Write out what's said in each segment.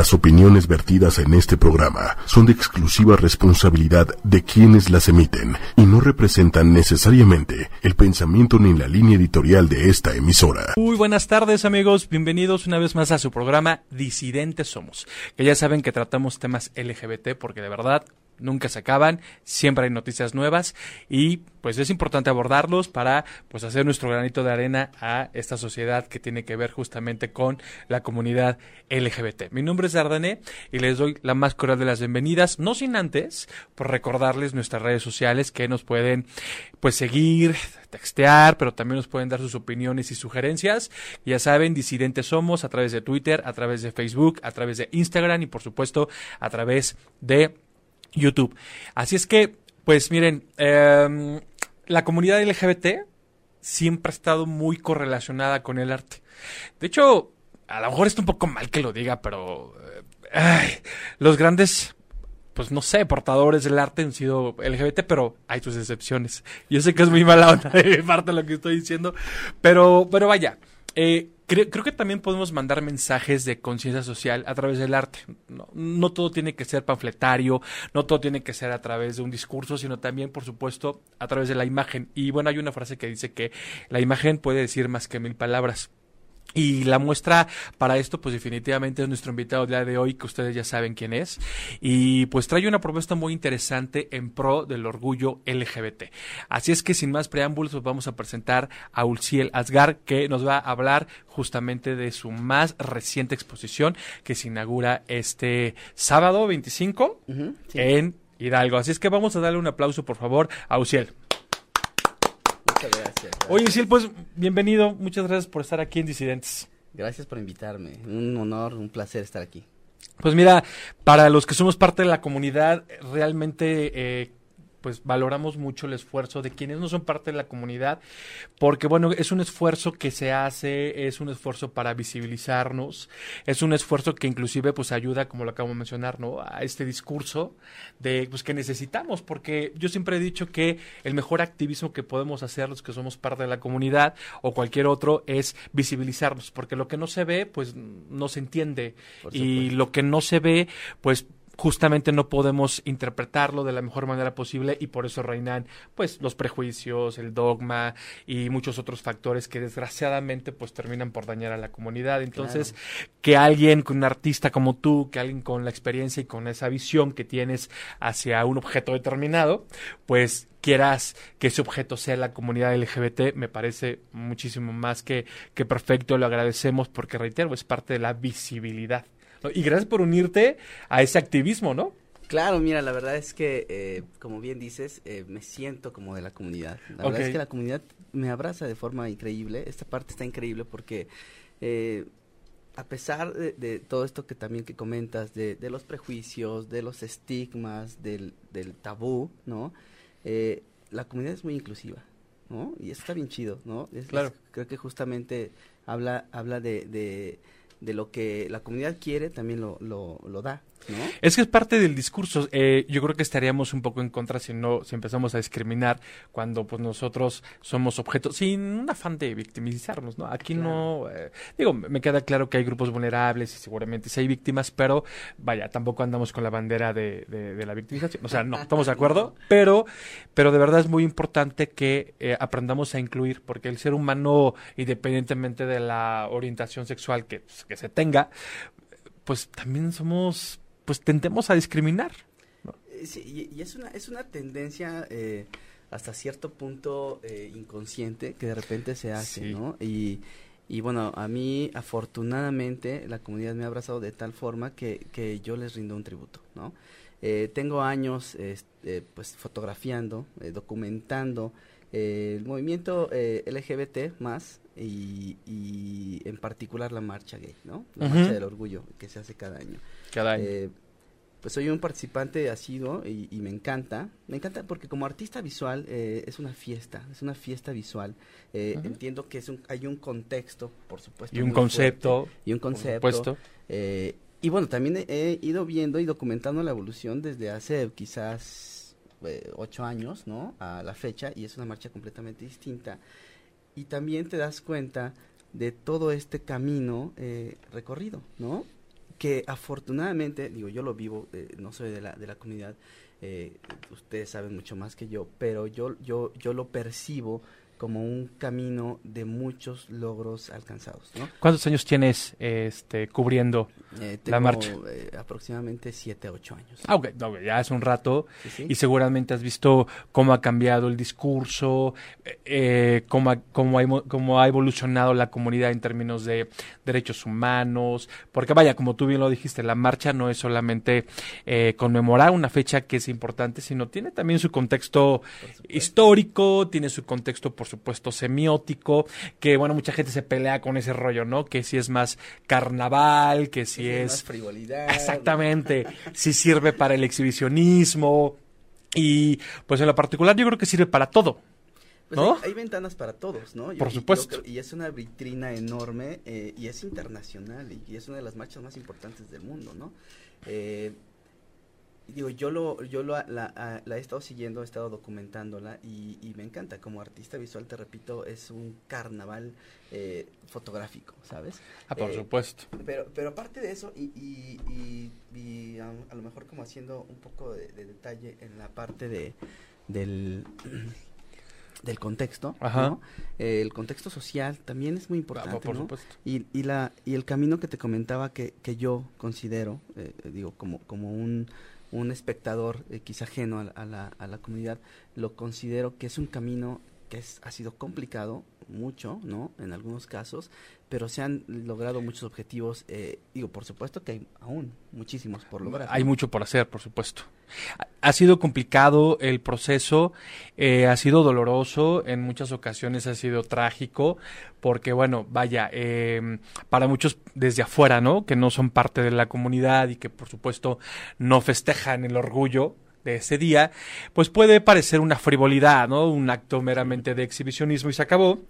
Las opiniones vertidas en este programa son de exclusiva responsabilidad de quienes las emiten y no representan necesariamente el pensamiento ni la línea editorial de esta emisora. Muy buenas tardes amigos, bienvenidos una vez más a su programa Disidentes Somos, que ya saben que tratamos temas LGBT porque de verdad nunca se acaban, siempre hay noticias nuevas y pues es importante abordarlos para pues hacer nuestro granito de arena a esta sociedad que tiene que ver justamente con la comunidad LGBT. Mi nombre es Dardané y les doy la más cordial de las bienvenidas, no sin antes por recordarles nuestras redes sociales que nos pueden pues seguir, textear, pero también nos pueden dar sus opiniones y sugerencias. Ya saben, disidentes somos a través de Twitter, a través de Facebook, a través de Instagram y por supuesto a través de YouTube. Así es que, pues miren, em, la comunidad LGBT siempre ha estado muy correlacionada con el arte. De hecho, a lo mejor está un poco mal que lo diga, pero eh, los grandes, pues no sé, portadores del arte han sido LGBT, pero hay sus excepciones. Yo sé que es muy mala onda de lo que estoy diciendo, pero, pero vaya. Eh, creo, que también podemos mandar mensajes de conciencia social a través del arte. No, todo tiene que ser panfletario, no todo tiene que ser a través de un discurso, sino también, por supuesto, a través de la imagen. Y bueno, hay una frase que dice que la imagen puede decir más que mil palabras. Y la muestra para esto, pues definitivamente es nuestro invitado día de hoy, que ustedes ya saben quién es. Y pues trae una propuesta muy interesante en pro del orgullo LGBT. Así es que sin más preámbulos, pues vamos a presentar a Ulciel Asgar, que nos va a hablar justamente de su más reciente exposición, que se inaugura este sábado 25 en Hidalgo. Así es que vamos a darle un aplauso, por favor, a Ulciel. Muchas gracias. Oye, Sil, pues bienvenido. Muchas gracias por estar aquí en Disidentes. Gracias por invitarme. Un honor, un placer estar aquí. Pues mira, para los que somos parte de la comunidad, realmente eh, pues valoramos mucho el esfuerzo de quienes no son parte de la comunidad, porque bueno, es un esfuerzo que se hace, es un esfuerzo para visibilizarnos, es un esfuerzo que inclusive pues ayuda, como lo acabo de mencionar, ¿no? A este discurso de pues que necesitamos, porque yo siempre he dicho que el mejor activismo que podemos hacer los que somos parte de la comunidad o cualquier otro es visibilizarnos, porque lo que no se ve pues no se entiende y lo que no se ve pues justamente no podemos interpretarlo de la mejor manera posible y por eso reinan pues los prejuicios, el dogma y muchos otros factores que desgraciadamente pues terminan por dañar a la comunidad. Entonces, que alguien, un artista como tú, que alguien con la experiencia y con esa visión que tienes hacia un objeto determinado, pues quieras que ese objeto sea la comunidad LGBT, me parece muchísimo más que, que perfecto, lo agradecemos porque reitero, es parte de la visibilidad. Y gracias por unirte a ese activismo, ¿no? Claro, mira, la verdad es que, eh, como bien dices, eh, me siento como de la comunidad. La verdad es que la comunidad me abraza de forma increíble. Esta parte está increíble porque, eh, a pesar de, todo esto que también que comentas, de, los prejuicios, de los estigmas, del, tabú, ¿no? la comunidad es muy inclusiva, ¿no? Y eso está bien chido, ¿no? claro. creo que justamente habla, habla de de lo que la comunidad quiere, también lo, lo, lo da. Es que es parte del discurso. Eh, yo creo que estaríamos un poco en contra si no, si empezamos a discriminar cuando pues nosotros somos objetos, sin un afán de victimizarnos, ¿no? Aquí no, eh, digo, me queda claro que hay grupos vulnerables y seguramente sí hay víctimas, pero vaya, tampoco andamos con la bandera de, de, la victimización. O sea, no, estamos de acuerdo, pero, pero de verdad es muy importante que eh, aprendamos a incluir, porque el ser humano, independientemente de la orientación sexual que, que se tenga, pues también somos pues tendemos a discriminar. Eh, sí, y, es, una, es una tendencia eh, hasta cierto punto eh, inconsciente que de repente se hace, ¿no? Y, y bueno, a mí afortunadamente la comunidad me ha abrazado de tal forma que, que yo les rindo un tributo, ¿no? tengo años este, pues fotografiando, documentando el movimiento LGBT más y, y, en particular la marcha gay, ¿no? La marcha del orgullo que se hace cada año. Cada año. Eh, pues soy un participante asiduo y, y, me encanta. Me encanta porque como artista visual eh, es una fiesta, es una fiesta visual. Eh, entiendo que es un, hay un contexto, por supuesto. Y un concepto. y un concepto. Eh, y bueno, también he, ido viendo y documentando la evolución desde hace quizás ocho años, ¿no? A la fecha, y es una marcha completamente distinta. Y también te das cuenta de todo este camino recorrido, ¿no? Que afortunadamente, digo, yo lo vivo, eh, no soy de la, de la comunidad, eh, ustedes saben mucho más que yo, pero yo, yo, yo lo percibo como un camino de muchos logros alcanzados. ¿no? ¿Cuántos años tienes este, cubriendo Eh, La tengo, marcha. eh, aproximadamente 7, 8 años. Ah, ok, no, ya hace un rato Sí, sí. y seguramente has visto cómo ha cambiado el discurso, eh, eh, cómo, ha, cómo, ha, cómo ha evolucionado la comunidad en términos de derechos humanos, porque vaya, como tú bien lo dijiste, la marcha no es solamente eh, conmemorar una fecha que es importante, sino tiene también su contexto histórico, tiene su contexto, por supuesto, semiótico, que bueno, mucha gente se pelea con ese rollo, ¿no? Que si es más carnaval, que si Es... más frivolidad. Exactamente. Si sirve para el exhibicionismo. Y pues en lo particular yo creo que sirve para todo. Pues ¿No? hay, hay ventanas para todos, ¿no? Yo- Por supuesto. creo- y es una vitrina enorme eh, y es internacional y, y es una de las marchas más importantes del mundo, ¿no? Eh, digo, yo lo, yo lo, la, he estado siguiendo, he estado documentándola y, y me encanta. Como artista visual, te repito, es un carnaval eh, fotográfico, ¿sabes? Ah, por Eh, supuesto. Pero, pero aparte de eso, y, y, y- y a, a lo mejor como haciendo un poco de, de detalle en la parte de del, del contexto, Ajá. ¿no? Eh, el contexto social también es muy Ah, importante, por ¿no? supuesto. Y, y, la, y el camino que te comentaba que, que yo considero, eh, digo, como, como un, un espectador eh, quizá ajeno a, a la, a la comunidad, lo considero que es un camino que es, ha sido complicado mucho, ¿no? En algunos casos, pero se han logrado muchos objetivos. eh, digo, por supuesto que hay aún muchísimos por lograr. Hay mucho por hacer, por supuesto. Ha- Ha sido complicado el proceso, eh, ha sido doloroso, en muchas ocasiones ha sido trágico, porque bueno, vaya, eh, para muchos desde afuera, ¿no? Que no son parte de la comunidad y que por supuesto no festejan el orgullo de ese día, pues puede parecer una frivolidad, ¿no? Un acto meramente de exhibicionismo y se acabó.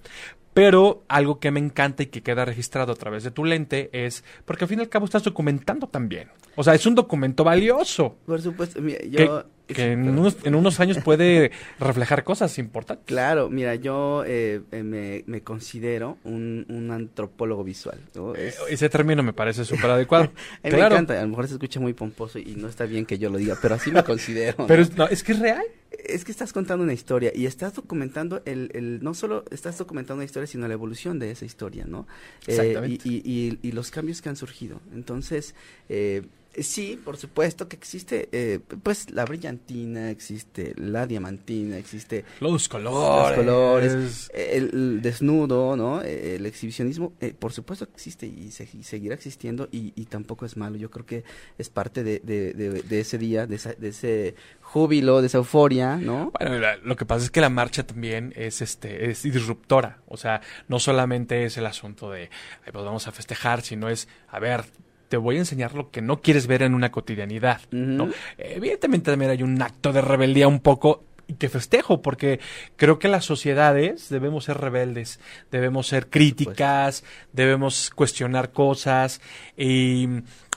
Pero algo que me encanta y que queda registrado a través de tu lente es, porque al fin y al cabo estás documentando también. O sea, es un documento valioso Por supuesto, mira, yo... que en, unos, en unos años puede reflejar cosas importantes. Claro, mira, yo eh, eh, me, me considero un, un antropólogo visual. ¿no? Eh, Es- Ese término me parece súper adecuado. A mí claro, me encanta, a lo mejor se escucha muy pomposo y no está bien que yo lo diga, pero así me considero. pero es, no, es que es real. Es que estás contando una historia y estás documentando el, el no solo estás documentando una historia, sino la evolución de esa historia, ¿no? Eh, Exactamente. y, y, y, y los cambios que han surgido. Entonces, eh, sí, por supuesto que existe, eh, pues la brillantina, existe la diamantina, existe Los colores. los colores, el, el desnudo, ¿no? Eh, El exhibicionismo, eh, por supuesto que existe y, se- y seguirá existiendo y, y tampoco es malo. Yo creo que es parte de, de, de- de ese día, de, esa- de ese júbilo, de esa euforia, ¿no? Bueno, la- lo que pasa es que la marcha también es este es disruptora, o sea, no solamente es el asunto de "Ay, pues vamos a festejar, sino es, a ver, te voy a enseñar lo que no quieres ver en una cotidianidad, ¿no? Evidentemente también hay un acto de rebeldía un poco y que festejo, porque creo que las sociedades debemos ser rebeldes, debemos ser críticas, debemos cuestionar cosas y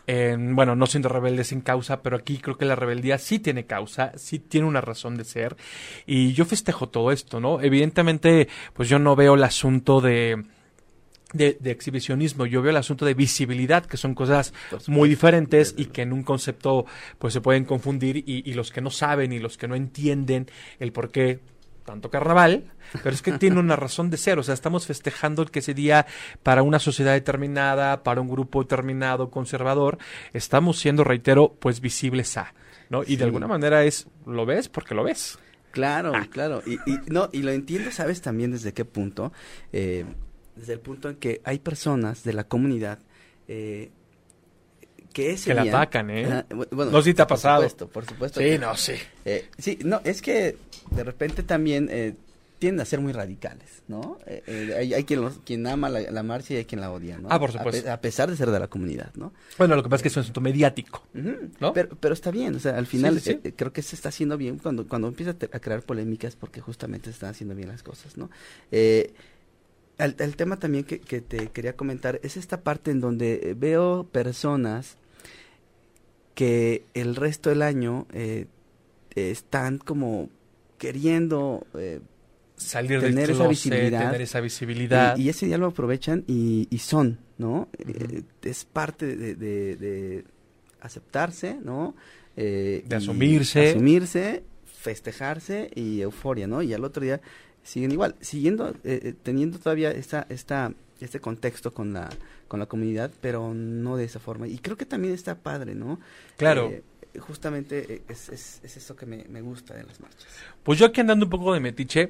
eh, bueno, no siendo rebeldes sin causa, pero aquí creo que la rebeldía sí tiene causa, sí tiene una razón de ser y yo festejo todo esto, ¿no? Evidentemente, pues yo no veo el asunto de de, de exhibicionismo, yo veo el asunto de visibilidad, que son cosas muy diferentes y que en un concepto pues se pueden confundir y, y los que no saben y los que no entienden el por qué tanto carnaval, pero es que tiene una razón de ser, o sea, estamos festejando que ese día para una sociedad determinada, para un grupo determinado, conservador, estamos siendo, reitero, pues visibles a, ¿no? Y Sí. de alguna manera es, lo ves porque lo ves. Claro, Ah. claro. Y, y, no, y lo entiendo, ¿sabes también desde qué punto? Eh, desde el punto en que hay personas de la comunidad eh, que ese Que la día- atacan, ¿eh? Bu- bueno, No sé si te ha por pasado. supuesto, por supuesto. que- sí. Eh, sí, no, es que de repente también eh, tienden a ser muy radicales, ¿no? Eh, eh, hay, hay quien, los- quien ama la, la marcha y hay quien la odia, ¿no? Ah, por A pe- supuesto. A, pesar de ser de la comunidad, ¿no? Bueno, lo que pasa es que es un asunto mediático. ¿No? Pero, pero está bien, o sea, al final sí, sí. creo que se está haciendo bien cuando, cuando empieza a crear polémicas porque justamente se están haciendo bien las cosas, ¿no? Eh, el, el tema también que, que te quería comentar es esta parte en donde eh, veo personas que el resto del año eh, están como queriendo eh, salir tener del esa closet, visibilidad. tener esa visibilidad. Y, y ese día lo aprovechan y, y son, ¿no? Eh, es parte de, de- de aceptarse, ¿no? Eh, De asumirse. Asumirse, festejarse y euforia, ¿no? Y al otro día siguen igual, siguiendo, eh, eh, teniendo todavía esta, esta, este contexto con la, con la comunidad, pero no de esa forma. Y creo que también está padre, ¿no? Claro. Eh, justamente eh, es, es, es eso que me, me gusta de las marchas. Pues yo aquí andando un poco de metiche,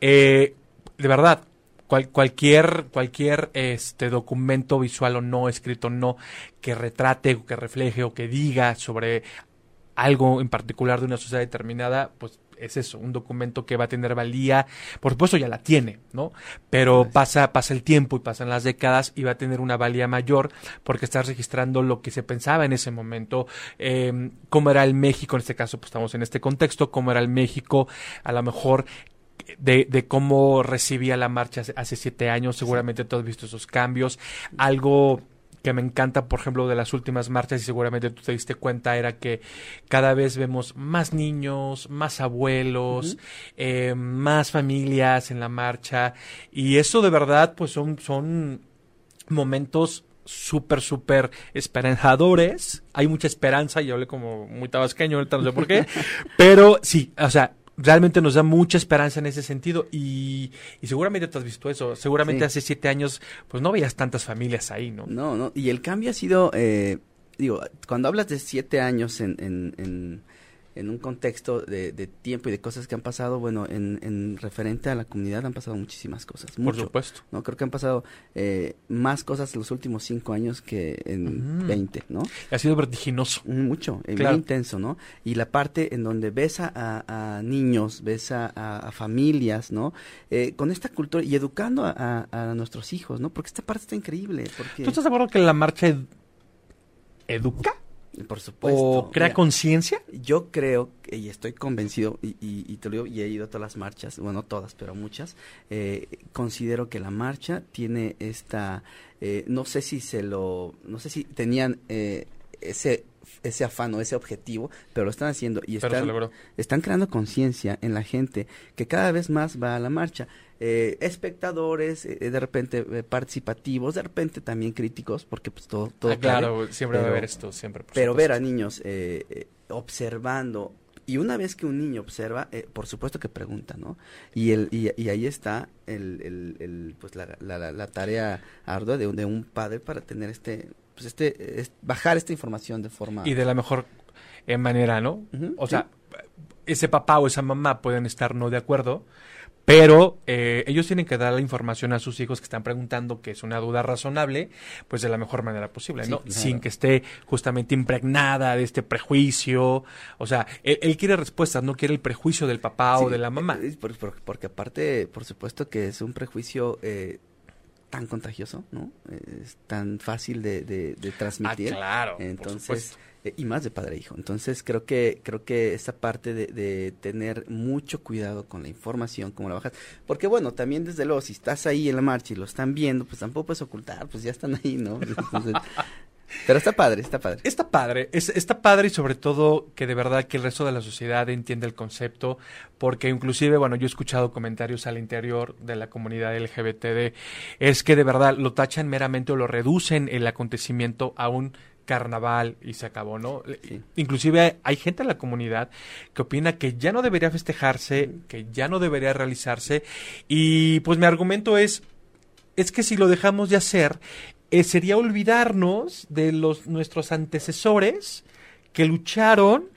eh, de verdad, cual- cualquier, cualquier este documento visual o no, escrito o no, que retrate o que refleje o que diga sobre algo en particular de una sociedad determinada, pues es eso, un documento que va a tener valía, por supuesto ya la tiene, ¿no? Pero pasa, pasa el tiempo y pasan las décadas y va a tener una valía mayor porque estás registrando lo que se pensaba en ese momento, eh, cómo era el México, en este caso pues estamos en este contexto, cómo era el México, a lo mejor de, de cómo recibía la marcha hace, hace siete años, seguramente tú has visto esos cambios, algo que me encanta, por ejemplo, de las últimas marchas, y seguramente tú te diste cuenta, era que cada vez vemos más niños, más abuelos, eh, más familias en la marcha, y eso de verdad, pues son, son momentos súper, súper esperanzadores. Hay mucha esperanza, y hablé como muy tabasqueño, ahorita no sé por qué, pero sí, o sea, realmente nos da mucha esperanza en ese sentido y, y seguramente tú has visto eso. Seguramente Sí. hace siete años, pues no veías tantas familias ahí, ¿no? No, no, y el cambio ha sido, eh, digo, cuando hablas de siete años en, en, en, en un contexto de, de tiempo y de cosas que han pasado, bueno, en, en referente a la comunidad han pasado muchísimas cosas, Por mucho. supuesto. No, creo que han pasado eh, más cosas en los últimos cinco años que en Ujú. 20, ¿no? Ha sido vertiginoso. Mucho, eh, Claro. muy intenso, ¿no? Y la parte en donde ves a, niños, ves a, familias, ¿no? Eh, con esta cultura y educando a, a- a nuestros hijos, ¿no? Porque esta parte está increíble, porque... ¿Tú estás de acuerdo que la marcha ed- educa Por supuesto. o crea conciencia? Yo creo, y estoy convencido, y, y, y te lo digo, y he ido a todas las marchas, bueno, no todas, pero muchas, eh, considero que la marcha tiene esta, eh, no sé si se lo, no sé si tenían eh, ese ese afán o ese objetivo, pero lo están haciendo y están, están creando conciencia en la gente que cada vez más va a la marcha. Eh, espectadores, eh, de repente eh, participativos, de repente también críticos, porque pues todo, todo Ah, claro, siempre va a pero- haber esto, siempre. por Pero ver a niños eh, eh, observando y una vez que un niño observa, eh, por supuesto que pregunta, ¿no? Y el y, y ahí está el, el- el, pues la, la- la- la tarea ardua de, un- de un padre para tener este pues este es- bajar esta información de forma Y de la mejor manera, ¿no? O sí. sea, ese papá o esa mamá pueden estar no de acuerdo, pero eh, ellos tienen que dar la información a sus hijos que están preguntando, que es una duda razonable, pues de la mejor manera posible, Sí, ¿no? claro. Sin que esté justamente impregnada de este prejuicio. O sea, él, él quiere respuestas, no quiere el prejuicio del papá o de la mamá. eh, por- por- porque aparte, por supuesto que es un prejuicio eh, tan contagioso, ¿no? Es tan fácil de, de- de Ah, transmitir. claro. por Entonces. Eh, y más de padre e hijo. Entonces, creo que creo que esa parte de, de tener mucho cuidado con la información, cómo la bajas. Porque, bueno, también desde luego, si estás ahí en la marcha y lo están viendo, pues tampoco puedes ocultar, pues ya están ahí, ¿no? Entonces, pero está padre, está padre. Está padre, es- está padre y sobre todo que de verdad que el resto de la sociedad entiende el concepto, porque inclusive, bueno, yo he escuchado comentarios al interior de la comunidad LGBT de, es que de verdad lo tachan meramente o lo reducen el acontecimiento a un carnaval y se acabó, ¿no? Sí. Inclusive hay gente en la comunidad que opina que ya no debería festejarse, que ya no debería realizarse y pues mi argumento es es que si lo dejamos de hacer, eh, sería olvidarnos de los nuestros antecesores que lucharon.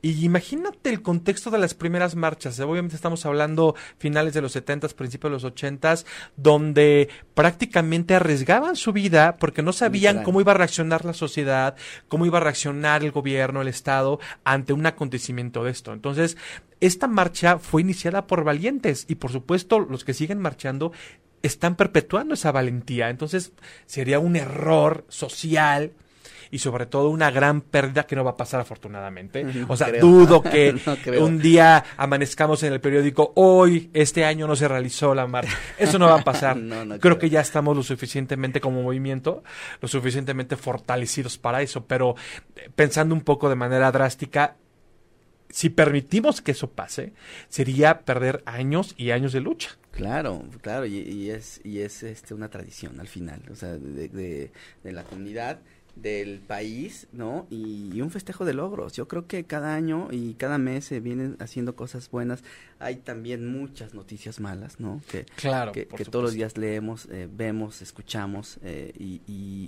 Y imagínate el contexto de las primeras marchas. Obviamente estamos hablando finales de los 70s, principios de los 80s, donde prácticamente arriesgaban su vida porque no sabían cómo iba a reaccionar la sociedad, cómo iba a reaccionar el gobierno, el Estado ante un acontecimiento de esto. Entonces, esta marcha fue iniciada por valientes y por supuesto los que siguen marchando están perpetuando esa valentía. Entonces sería un error social y sobre todo una gran pérdida que no va a pasar afortunadamente. No O sea, creo. dudo que No un día amanezcamos en el periódico, hoy, este año no se realizó la marcha. Eso no va a pasar. No, creo, creo. que ya estamos lo suficientemente como movimiento, lo suficientemente fortalecidos para eso, pero eh, pensando un poco de manera drástica, si permitimos que eso pase, sería perder años y años de lucha. Claro, claro, y, es, y es este, una tradición al final, o sea, de, de, de la comunidad del país, ¿no? Y, un festejo de logros. Yo creo que cada año y cada mes se vienen haciendo cosas buenas. Hay también muchas noticias malas, ¿no? Que, claro, que, todos los días leemos, eh, vemos, escuchamos eh, y,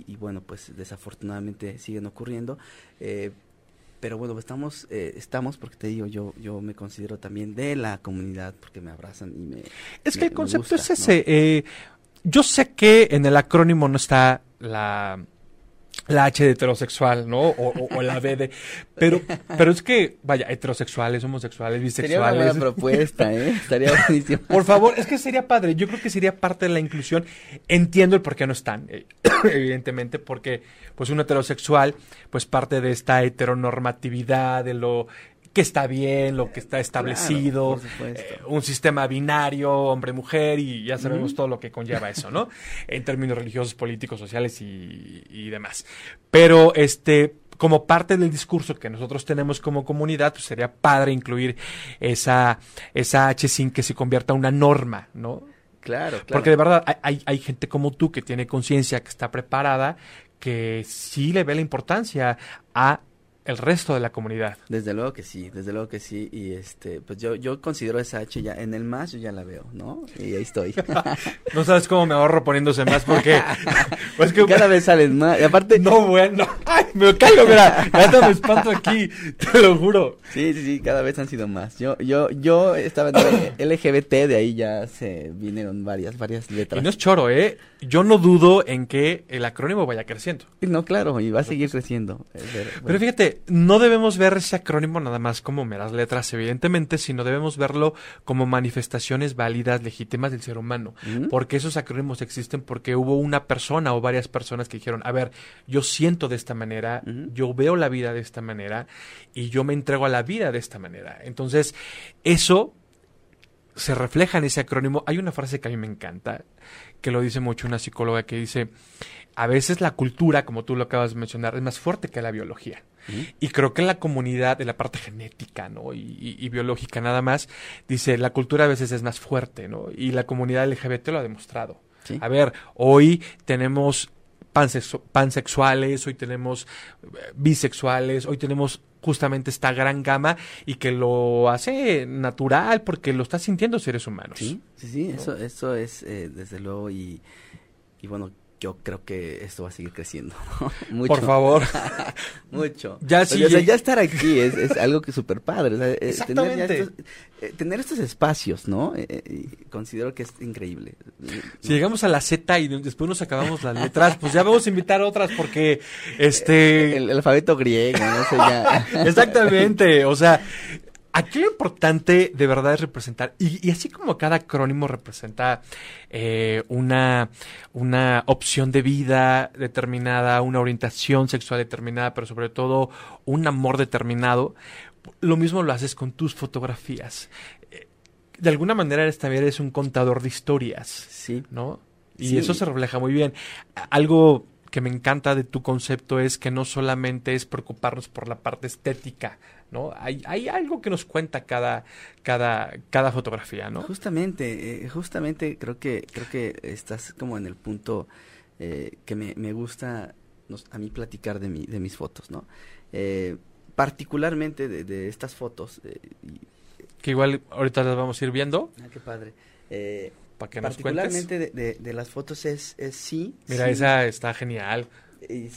y, bueno, pues desafortunadamente siguen ocurriendo. Eh, pero bueno, estamos, estamos porque te digo, yo yo me considero también de la comunidad porque me abrazan y me... Es que el concepto es ese. yo sé que en el acrónimo no está la la H de heterosexual, ¿no? O, la B de... Pero, pero es que, vaya, heterosexuales, homosexuales, bisexuales... Sería una propuesta, ¿eh? Estaría buenísimo. Por favor, es que sería padre. Yo creo que sería parte de la inclusión. Entiendo el por qué no están, eh, evidentemente, porque, pues, un heterosexual, pues, parte de esta heteronormatividad, de lo que está bien, lo que está establecido, eh, un sistema binario, hombre-mujer, y ya sabemos todo lo que conlleva eso, ¿no? en términos religiosos, políticos, sociales y, demás. Pero, este, como parte del discurso que nosotros tenemos como comunidad, pues sería padre incluir esa, esa H sin que se convierta en una norma, ¿no? Claro, claro. Porque de verdad hay, hay gente como tú que tiene conciencia, que está preparada, que sí le ve la importancia a el resto de la comunidad. Desde luego que sí, desde luego que sí. Y este, pues yo, yo considero esa H ya, en el más yo ya la veo, ¿no? Y ahí estoy. no sabes cómo me ahorro poniéndose más porque pues que cada vez salen más. Y aparte. No, bueno. Ay, me caigo, mira. Ya me espanto aquí, te lo juro. Sí, sí, sí, cada vez han sido más. Yo, yo, yo estaba en LGBT, de ahí ya se vinieron varias, varias letras. Y no es choro, ¿eh? Yo no dudo en que el acrónimo vaya creciendo. No, claro, y va a seguir creciendo. Pero fíjate, no debemos ver ese acrónimo nada más como meras letras, evidentemente, sino debemos verlo como manifestaciones válidas, legítimas del ser humano. Porque esos acrónimos existen porque hubo una persona o varias personas que dijeron, a ver, yo siento de esta manera, yo veo la vida de esta manera y yo me entrego a la vida de esta manera. Entonces, eso se refleja en ese acrónimo. Hay una frase que a mí me encanta, que lo dice mucho una psicóloga que dice, a veces la cultura, como tú lo acabas de mencionar, es más fuerte que la biología. Y creo que en la comunidad, en la parte genética, ¿no? Y, biológica nada más, dice, la cultura a veces es más fuerte, ¿no? Y la comunidad LGBT lo ha demostrado. A ver, hoy tenemos pansexuales, hoy tenemos eh, bisexuales, hoy tenemos justamente esta gran gama y que lo hace natural porque lo está sintiendo seres humanos. Sí, sí, sí, eso, eso es eh, desde luego y, y bueno, yo creo que esto va a seguir creciendo. Mucho. Por favor. Mucho. Ya sí. O sea, ya estar aquí es, es algo que súper padre. Eh, Exactamente. Tener, estos, eh, tener, estos, espacios, ¿no? Eh, considero que es increíble. Si llegamos a la Z y después nos acabamos las letras, pues ya vamos a invitar otras porque este... El, el alfabeto griego, no sé ya. Exactamente. O sea, Aquí lo importante de verdad es representar, y, así como cada acrónimo representa eh, una, una opción de vida determinada, una orientación sexual determinada, pero sobre todo un amor determinado, lo mismo lo haces con tus fotografías. De alguna manera eres, también eres un contador de historias, sí. ¿no? Y eso se refleja muy bien. Algo que me encanta de tu concepto es que no solamente es preocuparnos por la parte estética, ¿no? Hay, hay algo que nos cuenta cada, cada, cada fotografía, ¿no? Justamente, eh, justamente creo que, creo que estás como en el punto eh, que me, me gusta a mí platicar de, mi, de mis fotos, ¿no? Eh, particularmente de, estas fotos. que igual ahorita las vamos a ir viendo. Ah, qué padre. Particularmente de, de, las fotos es, es sí. Mira, esa está genial. Y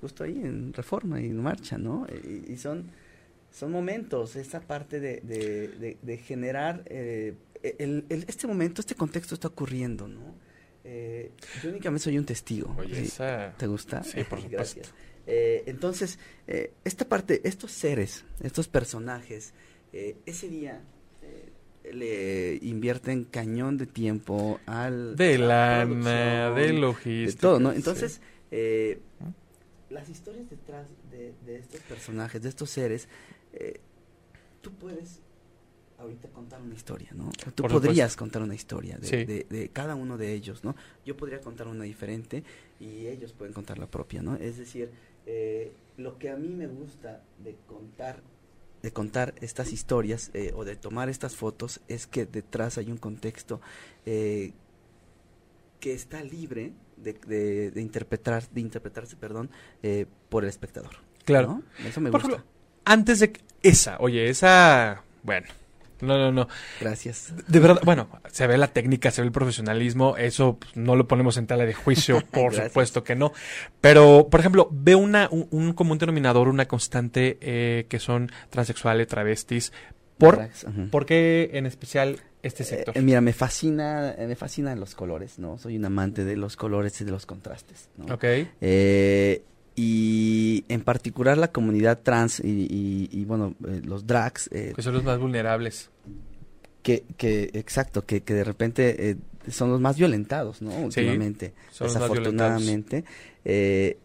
justo ahí en reforma y en marcha, ¿no? Y, son, son momentos, esa parte de, de, generar eh, el, este momento, este contexto está ocurriendo, ¿no? Eh, yo únicamente soy un testigo. Oye, esa... ¿Te gusta? Sí, por supuesto. Eh, entonces, esta parte, estos seres, estos personajes, ese día le invierten cañón de tiempo al de lana, de logística, de todo, ¿no? Entonces, eh, las historias detrás de, estos personajes, de estos seres, eh, tú puedes ahorita contar una historia, ¿no? Tú podrías contar una historia de, de, cada uno de ellos, ¿no? Yo podría contar una diferente y ellos pueden contar la propia, ¿no? Es decir, eh, lo que a mí me gusta de contar de contar estas historias eh, o de tomar estas fotos es que detrás hay un contexto eh, que está libre de, de, de, interpretar, de interpretarse perdón, eh, por el espectador. Claro. ¿no? Eso me Por gusta. ejemplo, antes de que- esa, oye, esa, bueno, no, no, no. Gracias. De verdad, bueno, se ve la técnica, se ve el profesionalismo, eso pues, no lo ponemos en tela de juicio, por supuesto que no. Pero, por ejemplo, veo una, un, un común denominador, una constante eh, que son transexuales, travestis. ¿Por. ¿Por qué en especial este sector? Eh, mira, me fascina, me fascinan los colores, ¿no? Soy un amante de los colores y de los contrastes, ¿no? ok. Eh, y en particular la comunidad trans y, y- y, bueno, eh, los drags, eh, Que son los más vulnerables. que, que, exacto, que, que de repente eh, son los más violentados, ¿no? Últimamente, desafortunadamente. eh,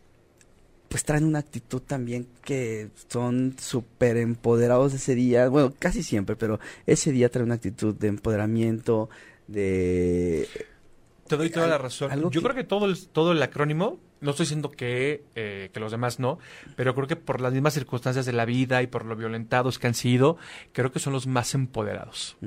pues traen una actitud también que son súper empoderados ese día, bueno, casi siempre, pero ese día trae una actitud de empoderamiento, de... Te doy toda la razón. Yo que- creo que todo el, todo el acrónimo, no estoy diciendo que, eh, que los demás no, pero creo que por las mismas circunstancias de la vida y por lo violentados que han sido, creo que son los más empoderados.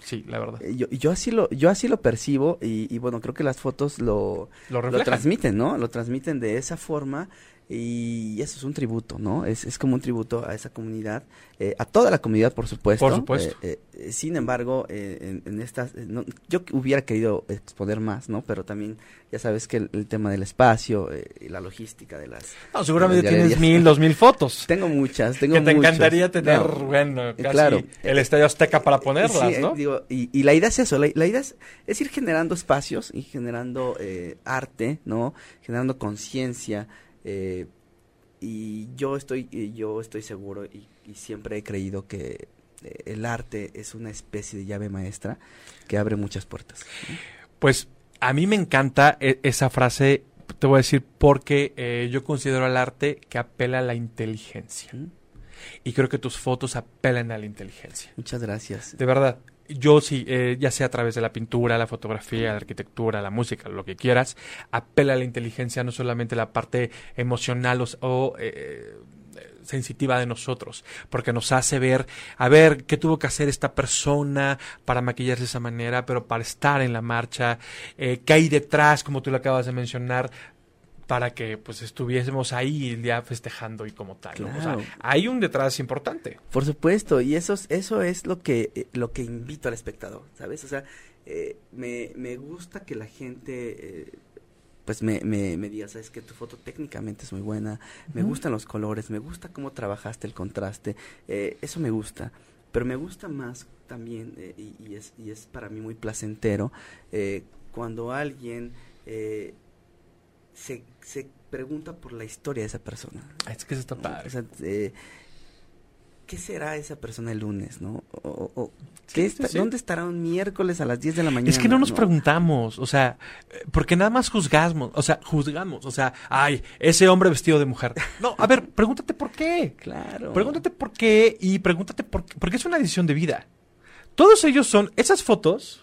Sí, la verdad. Eh, Yo, yo así lo yo así lo percibo y, y bueno creo que las fotos lo, Lo lo transmiten no lo transmiten de esa forma y eso es un tributo no es, es como un tributo a esa comunidad eh, a toda la comunidad por supuesto Por supuesto. Eh, eh, sin embargo eh, en, en estas no- yo hubiera querido exponer más no pero también ya sabes que el, el tema del espacio eh, y la logística de las No, seguramente las tienes mil, dos mil fotos. tengo muchas tengo que te muchas. encantaría tener, No, bueno, casi claro. el Estadio Azteca para ponerlas, Sí, ¿no? digo, y, y la idea es eso, la, la idea es, es ir generando espacios y generando eh, arte, ¿no? Generando conciencia. Eh, y yo estoy, yo estoy seguro y, y siempre he creído que eh, el arte es una especie de llave maestra que abre muchas puertas. Pues a mí me encanta e- esa frase, te voy a decir, porque eh, yo considero al arte que apela a la inteligencia. ¿Mm? Y creo que tus fotos apelan a la inteligencia. Muchas gracias. De verdad. Yo sí, eh, ya sea a través de la pintura, la fotografía, la arquitectura, la música, lo que quieras, apela a la inteligencia, no solamente la parte emocional o, o, eh, sensitiva de nosotros, porque nos hace ver, a ver, qué tuvo que hacer esta persona para maquillarse de esa manera, pero para estar en la marcha, eh, qué hay detrás, como tú lo acabas de mencionar, para que pues estuviésemos ahí el día festejando y como tal. ¿no? O sea, hay un detrás importante. Por supuesto, y eso es, eso es lo que eh, lo que invito al espectador, ¿sabes? O sea, eh, me, me gusta que la gente eh, pues me, me, me diga, sabes que tu foto técnicamente es muy buena, me gustan los colores, me gusta cómo trabajaste el contraste, eh, eso me gusta, pero me gusta más también, y, y es, y es para mí muy placentero, eh, cuando alguien eh, se, se pregunta por la historia de esa persona. Es que eso está padre. O sea, eh, ¿Qué será esa persona el lunes, no? O, o- o, Sí, ¿qué sí, está- sí. ¿Dónde estará un miércoles a las 10 de la mañana? Es que no nos preguntamos, o sea, porque nada más juzgamos, o sea, juzgamos, o sea, ay, ese hombre vestido de mujer. No, a ver, pregúntate por qué. Claro. Pregúntate por qué y pregúntate por qué, porque es una decisión de vida. Todos ellos son esas fotos,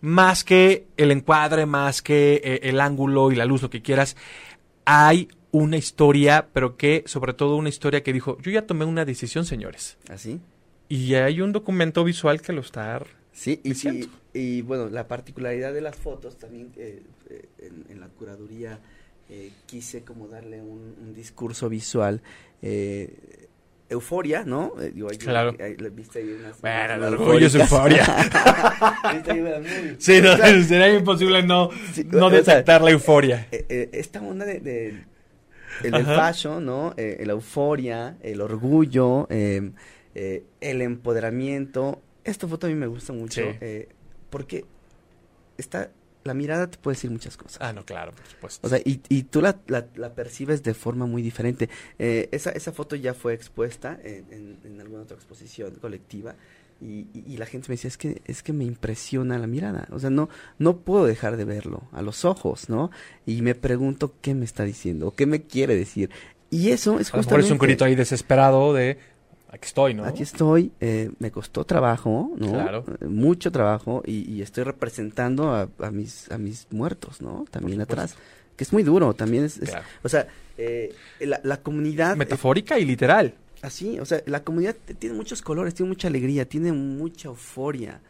más que el encuadre, más que eh, el ángulo y la luz, lo que quieras, hay una historia, pero que, sobre todo una historia que dijo, yo ya tomé una decisión, señores. ¿Así? Y hay un documento visual que lo está... Sí, y, y, y, bueno, la particularidad de las fotos también eh, eh, en, en la curaduría eh, quise como darle un, un discurso visual. Euforia, ¿no? Eh, digo, ahí- Claro. ahí- ahí- ¿viste ahí unas- Bueno, el orgullo es euforia. ¿Viste ahí una muy- Sí, no, O sea, sería imposible no, Sí, no sea, detectar la euforia. eh, eh, esta onda de, de- el fashion, ¿no? La euforia, el orgullo, eh, el empoderamiento. Esta foto a mí me gusta mucho Sí. eh, porque está la mirada te puede decir muchas cosas. Ah, no, claro, por supuesto. O sea, y, y tú la, la, la percibes de forma muy diferente. Eh, esa, esa foto ya fue expuesta en, en- en alguna otra exposición colectiva y, y- y la gente me decía, es que, es que me impresiona la mirada. O sea, no, no puedo dejar de verlo a los ojos, ¿no? Y me pregunto qué me está diciendo, o qué me quiere decir. Y eso es a lo mejor justamente... es un grito ahí desesperado de aquí estoy, ¿no? Aquí estoy, eh, me costó trabajo, ¿no? Claro. Eh, Mucho trabajo y, y estoy representando a, a mis a mis muertos, ¿no? También atrás, que es muy duro, también es, es- Claro. o sea, eh, la, la comunidad, eh, Metafórica y literal. así, o sea, la comunidad tiene muchos colores, tiene mucha alegría, tiene mucha euforia.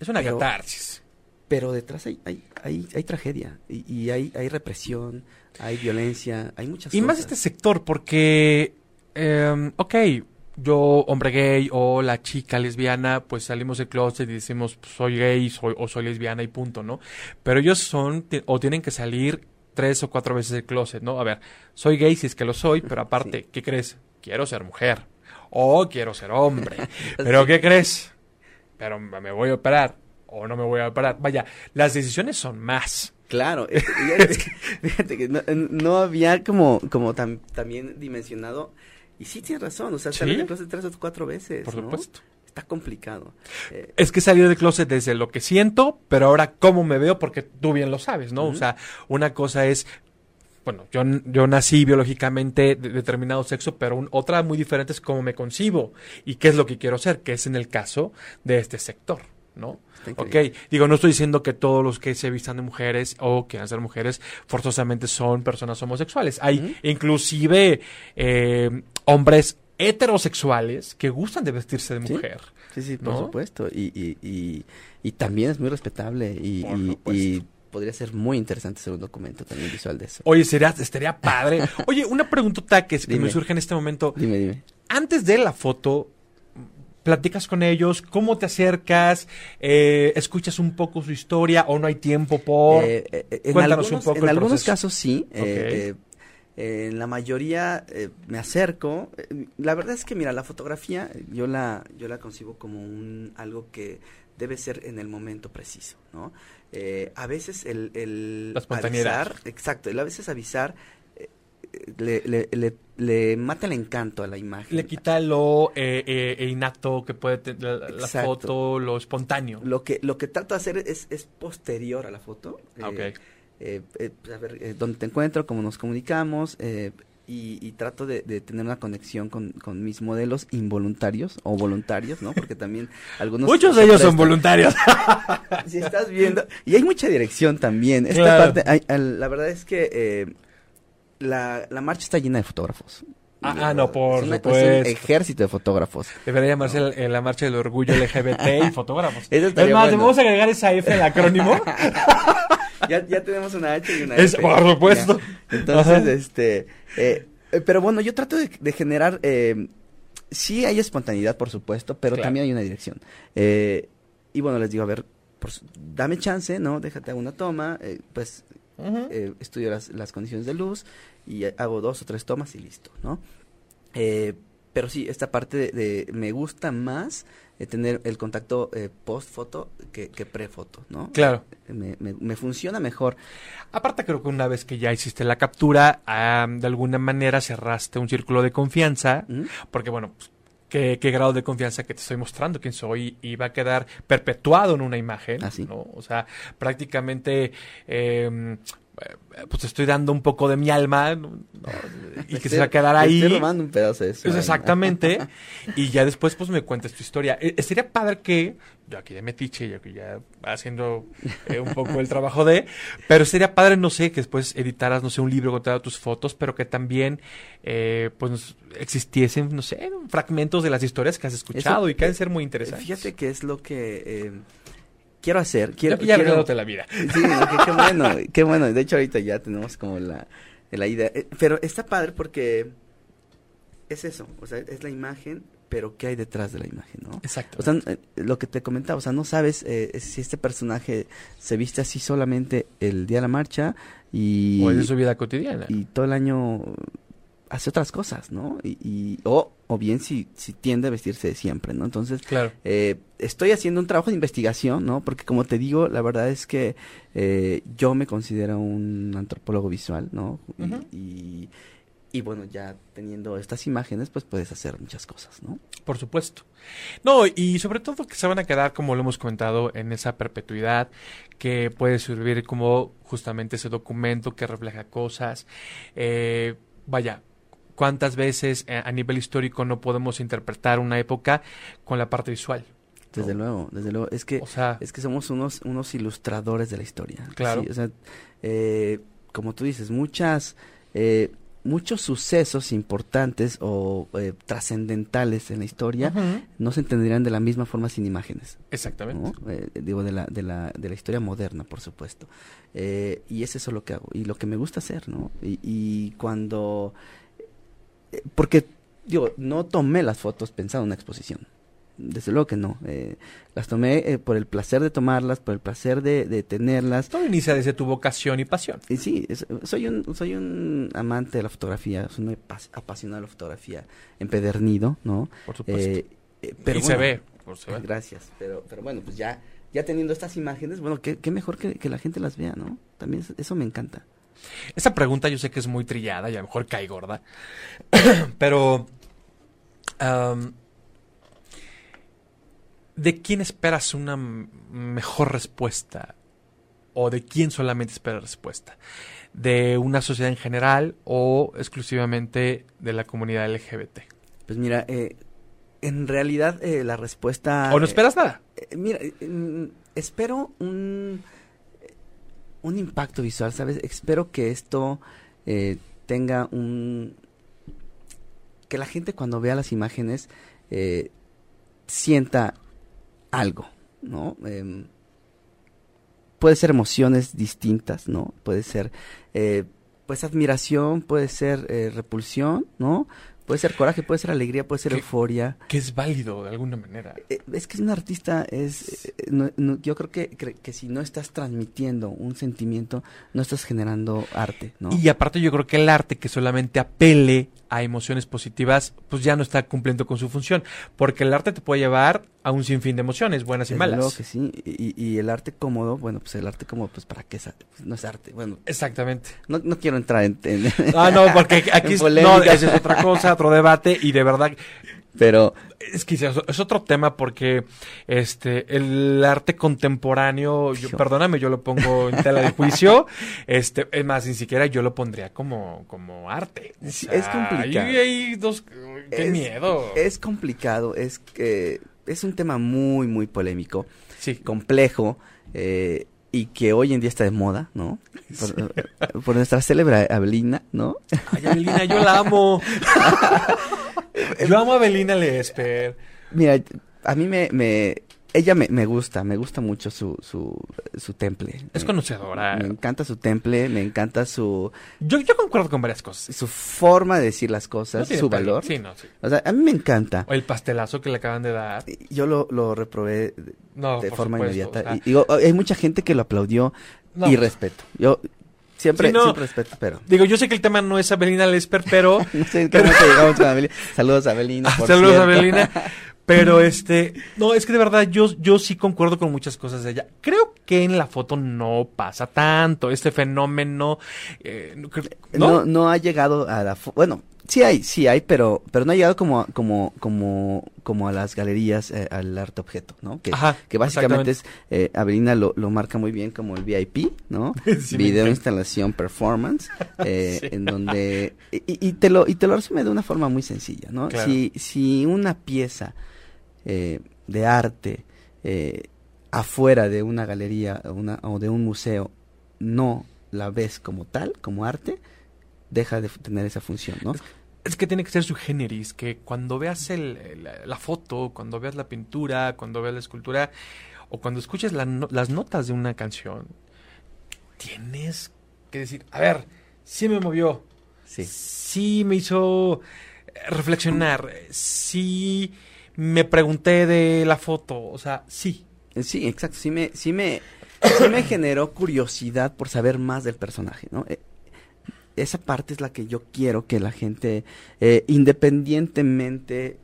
Es una catarsis. Pero detrás hay, hay, hay, hay tragedia y, y, hay, hay represión, hay violencia, hay muchas y cosas. Y más este sector, porque, eh, ok, yo, hombre gay, o la chica lesbiana, pues salimos del closet y decimos, pues, soy gay soy, o soy lesbiana y punto, ¿no? Pero ellos son, o tienen que salir tres o cuatro veces del closet, ¿no? A ver, soy gay si es que lo soy, pero aparte, sí. ¿qué crees? Quiero ser mujer. O quiero ser hombre. pero. ¿qué crees? Pero me voy a operar. O no me voy a operar. Vaya, las decisiones son más. Claro, fíjate, fíjate que no, no, había como, como tam, también dimensionado y sí tienes razón, o sea, salir ¿Sí? del closet tres o cuatro veces. Por ¿no? supuesto. Está complicado. Eh, es que salir del closet desde lo que siento, pero ahora cómo me veo, porque tú bien lo sabes, ¿no? Uh -huh. O sea, una cosa es bueno, yo, yo nací biológicamente de determinado sexo, pero un, otra muy diferente es cómo me concibo y qué es lo que quiero ser, que es en el caso de este sector, ¿no? Ok, digo, no estoy diciendo que todos los que se vistan de mujeres o quieran ser mujeres forzosamente son personas homosexuales. Hay inclusive eh, hombres heterosexuales que gustan de vestirse de mujer. Sí, sí, sí por ¿no? supuesto. Y, y, y, y, también es muy respetable y, y podría ser muy interesante hacer un documento también visual de eso. Oye, sería, estaría padre. Oye, una preguntota que, que Dime. me surge en este momento. Dime, dime. Antes de la foto, platicas con ellos, cómo te acercas, eh, escuchas un poco su historia o no hay tiempo por... Eh, eh, en Cuéntanos algunos, un poco En el algunos proceso. casos sí. Ok. eh, eh, en la mayoría eh, me acerco. Eh, La verdad es que mira, la fotografía yo la yo la concibo como un algo que debe ser en el momento preciso, ¿no? Eh, a veces el, el avisar, exacto, el a veces avisar eh, le, le, le, le mata el encanto a la imagen. Le quita lo eh, eh, innato que puede tener la, la foto, lo espontáneo. Lo que lo que trato de hacer es, es posterior a la foto. Ah, ok. Eh, eh, eh, pues, a ver eh, dónde te encuentro, cómo nos comunicamos eh, y, y trato de, de tener una conexión con, con mis modelos involuntarios o voluntarios, ¿no? Porque también algunos... Muchos de ellos son voluntarios. Si estás viendo... Y hay mucha dirección también. Esta Claro. parte, hay- la verdad es que eh, la, la marcha está llena de fotógrafos. Ah, ah, no, por supuesto. un ejército de fotógrafos. Debería llamarse el- el- la marcha del orgullo LGBT y fotógrafos. Eso Es más, bueno. ¿le vamos a agregar esa F al acrónimo? ya, ya tenemos una H y una Es- F. por supuesto. Ya. Entonces, Ajá. este, eh, eh, pero bueno, yo trato de, de generar, eh, sí hay espontaneidad, por supuesto, pero Claro. también hay una dirección. Eh, y bueno, les digo, a ver, por dame chance, ¿no? Déjate una toma, pues eh, estudio las, las condiciones de luz y hago dos o tres tomas y listo, ¿no? Eh, pero sí, esta parte de, de- me gusta más eh, tener el contacto eh, post foto que, que pre foto, ¿no? Claro. Me, me, me funciona mejor. Aparte creo que una vez que ya hiciste la captura, ah, de alguna manera cerraste un círculo de confianza, ¿Mm? porque bueno, pues, ¿qué, qué grado de confianza que te estoy mostrando quién soy y va a quedar perpetuado en una imagen, Así. ¿no? O sea, prácticamente... eh, pues te estoy dando un poco de mi alma ¿no? y que se va a quedar ahí. Estoy robando un pedazo de eso. Es ahí, ¿no? exactamente. y ya después, pues me cuentes tu historia. Eh, sería padre que, yo aquí de metiche, yo aquí ya haciendo eh, un poco el trabajo de, pero sería padre, no sé, que después editaras, no sé, un libro con todas tus fotos, pero que también, eh, pues existiesen, no sé, fragmentos de las historias que has escuchado Eso, y que han eh, ser muy interesantes. Fíjate que es lo que eh, quiero hacer. Quiero, Yo que ya quiero- la vida. Sí, qué bueno, qué bueno. De hecho, ahorita ya tenemos como la, la idea. Eh, Pero está padre porque es eso, o sea, es la imagen, pero ¿qué hay detrás de la imagen, no? Exacto. O sea, eh, lo que te comentaba, o sea, no sabes eh, si este personaje se viste así solamente el día de la marcha y, o es de su vida cotidiana. y todo el año hace otras cosas, ¿no? Y, y- o, o bien si, si tiende a vestirse de siempre, ¿no? Entonces, Claro. eh, estoy haciendo un trabajo de investigación, ¿no? Porque como te digo, la verdad es que eh, yo me considero un antropólogo visual, ¿no? Y- y bueno, ya teniendo estas imágenes, pues puedes hacer muchas cosas, ¿no? Por supuesto. No, y sobre todo que se van a quedar, como lo hemos comentado, en esa perpetuidad que puede servir como justamente ese documento que refleja cosas. Eh, vaya, ¿cuántas veces eh, a nivel histórico no podemos interpretar una época con la parte visual? Desde ¿no? luego, desde luego. Es que O sea, es que somos unos unos ilustradores de la historia. Claro. Sí, o sea, eh, como tú dices, muchas eh, muchos sucesos importantes o eh, trascendentales en la historia no se entenderían de la misma forma sin imágenes. Exactamente. Eh, digo, de la, de, la, de la historia moderna, por supuesto. Y es eso lo que hago y lo que me gusta hacer, ¿no? Y, y cuando... porque, digo, no tomé las fotos pensando en una exposición desde luego que no. Eh, las tomé eh, por el placer de tomarlas, por el placer de, de tenerlas. Todo inicia desde tu vocación y pasión. Y sí, soy un soy un amante de la fotografía, soy un apasionado de la fotografía, empedernido, ¿no? Por supuesto. Eh, pero y se ve. Por Gracias, pero pero bueno, pues ya ya teniendo estas imágenes, bueno, qué, qué mejor que, que, la gente las vea, ¿no? También eso me encanta. Esa pregunta yo sé que es muy trillada y a lo mejor cae gorda, pero ¿De quién esperas una mejor respuesta? ¿O de quién solamente esperas respuesta? ¿De una sociedad en general o exclusivamente de la comunidad LGBT? Pues mira, eh, en realidad eh, la respuesta... ¿O no esperas nada? Eh, mira, mm, espero un, un impacto visual, ¿sabes? Espero que esto tenga un... que la gente cuando vea las imágenes sienta algo, ¿no? Em, puede ser emociones distintas, ¿no? Puede ser, eh, pues, admiración, puede ser eh, repulsión, ¿no? Puede ser coraje, puede ser alegría, puede ser euforia. Que es válido de alguna manera. Eh, es que es un artista, es, yo creo que, que, si no estás transmitiendo un sentimiento, no estás generando arte, ¿no? Y aparte yo creo que el arte que solamente apele a emociones positivas, pues ya no está cumpliendo con su función, porque el arte te puede llevar a un sinfín de emociones, buenas y malas. Claro que sí, y, el arte cómodo, bueno, pues el arte cómodo, pues para qué, no es arte, bueno. Exactamente. No, no quiero entrar en... ah, no, porque aquí no, es otra cosa, otro debate, y de verdad pero es que es otro tema porque este el arte contemporáneo, yo, perdóname, yo lo pongo en tela de juicio, este es más ni siquiera yo lo pondría como como arte. es complicado. Hay, dos qué miedo. Es complicado, es que es un tema muy muy polémico, sí. complejo eh, y que hoy en día está de moda, ¿no? Por, nuestra célebre Abelina, ¿no? Ay, Abelina, yo la amo. Yo amo a Belina Lesper. Mira, a mí me, me ella me, me, gusta, me gusta mucho su, su, su temple. Es conocedora. Me encanta su temple, me encanta su... Yo, yo concuerdo con varias cosas. Su forma de decir las cosas, su valor. Sí, no, sí. O sea, a mí me encanta. O el pastelazo que le acaban de dar. Yo lo, lo reprobé de forma inmediata. y, digo, hay mucha gente que lo aplaudió y respeto. Yo Siempre, siempre respeto, pero. Digo, yo sé que el tema no es Abelina Lesper, pero. no sé cómo llegamos con Abelina. Saludos, Abelina. Por Saludos, Abelina. Pero este, no, es que de verdad yo, yo sí concuerdo con muchas cosas de ella. Creo que en la foto no pasa tanto este fenómeno. Eh, ¿no? ¿no? No, ha llegado a la, bueno, Sí hay, sí hay, pero, pero no ha llegado como, como, como, como a las galerías, eh, al arte objeto, ¿no? Que, que básicamente es, eh, Avelina lo, lo marca muy bien como el VIP, ¿no? Video, instalación, performance, eh, en donde, y, y, te lo, y te lo resume de una forma muy sencilla, ¿no? Si, si una pieza eh, de arte eh, afuera de una galería una, o de un museo no la ves como tal, como arte, deja de tener esa función, ¿no? Es que tiene que ser su generis, que cuando veas el, la, foto, cuando veas la pintura, cuando veas la escultura, o cuando escuches las notas de una canción, tienes que decir, a ver, sí me movió, sí, sí me hizo reflexionar, sí me pregunté de la foto, o sea, sí. Sí, exacto, sí me, sí me, sí me generó curiosidad por saber más del personaje, ¿no? Eh, esa parte es la que yo quiero que la gente, eh, independientemente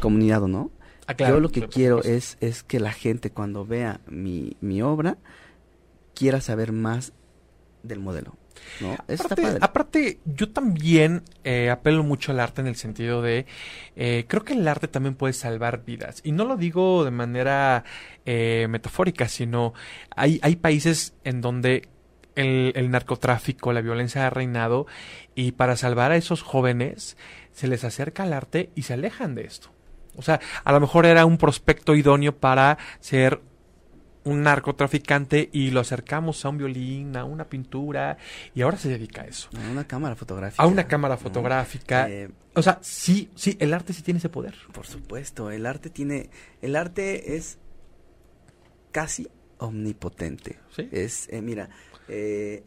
comunidad o no, ah, yo lo que quiero es, es que la gente cuando vea mi, mi obra quiera saber más del modelo. ¿No? Aparte, aparte, yo también eh, apelo mucho al arte en el sentido de, eh, creo que el arte también puede salvar vidas. Y no lo digo de manera metafórica, sino hay, hay países en donde el, narcotráfico, la violencia ha reinado y para salvar a esos jóvenes se les acerca al arte y se alejan de esto. O sea, a lo mejor era un prospecto idóneo para ser un narcotraficante y lo acercamos a un violín, a una pintura, y ahora se dedica a eso. A una cámara fotográfica. A una cámara fotográfica. Eh, o sea, sí, sí, el arte sí tiene ese poder. Por supuesto, el arte tiene, el arte es casi omnipotente. ¿Sí? Es, eh, mira, eh,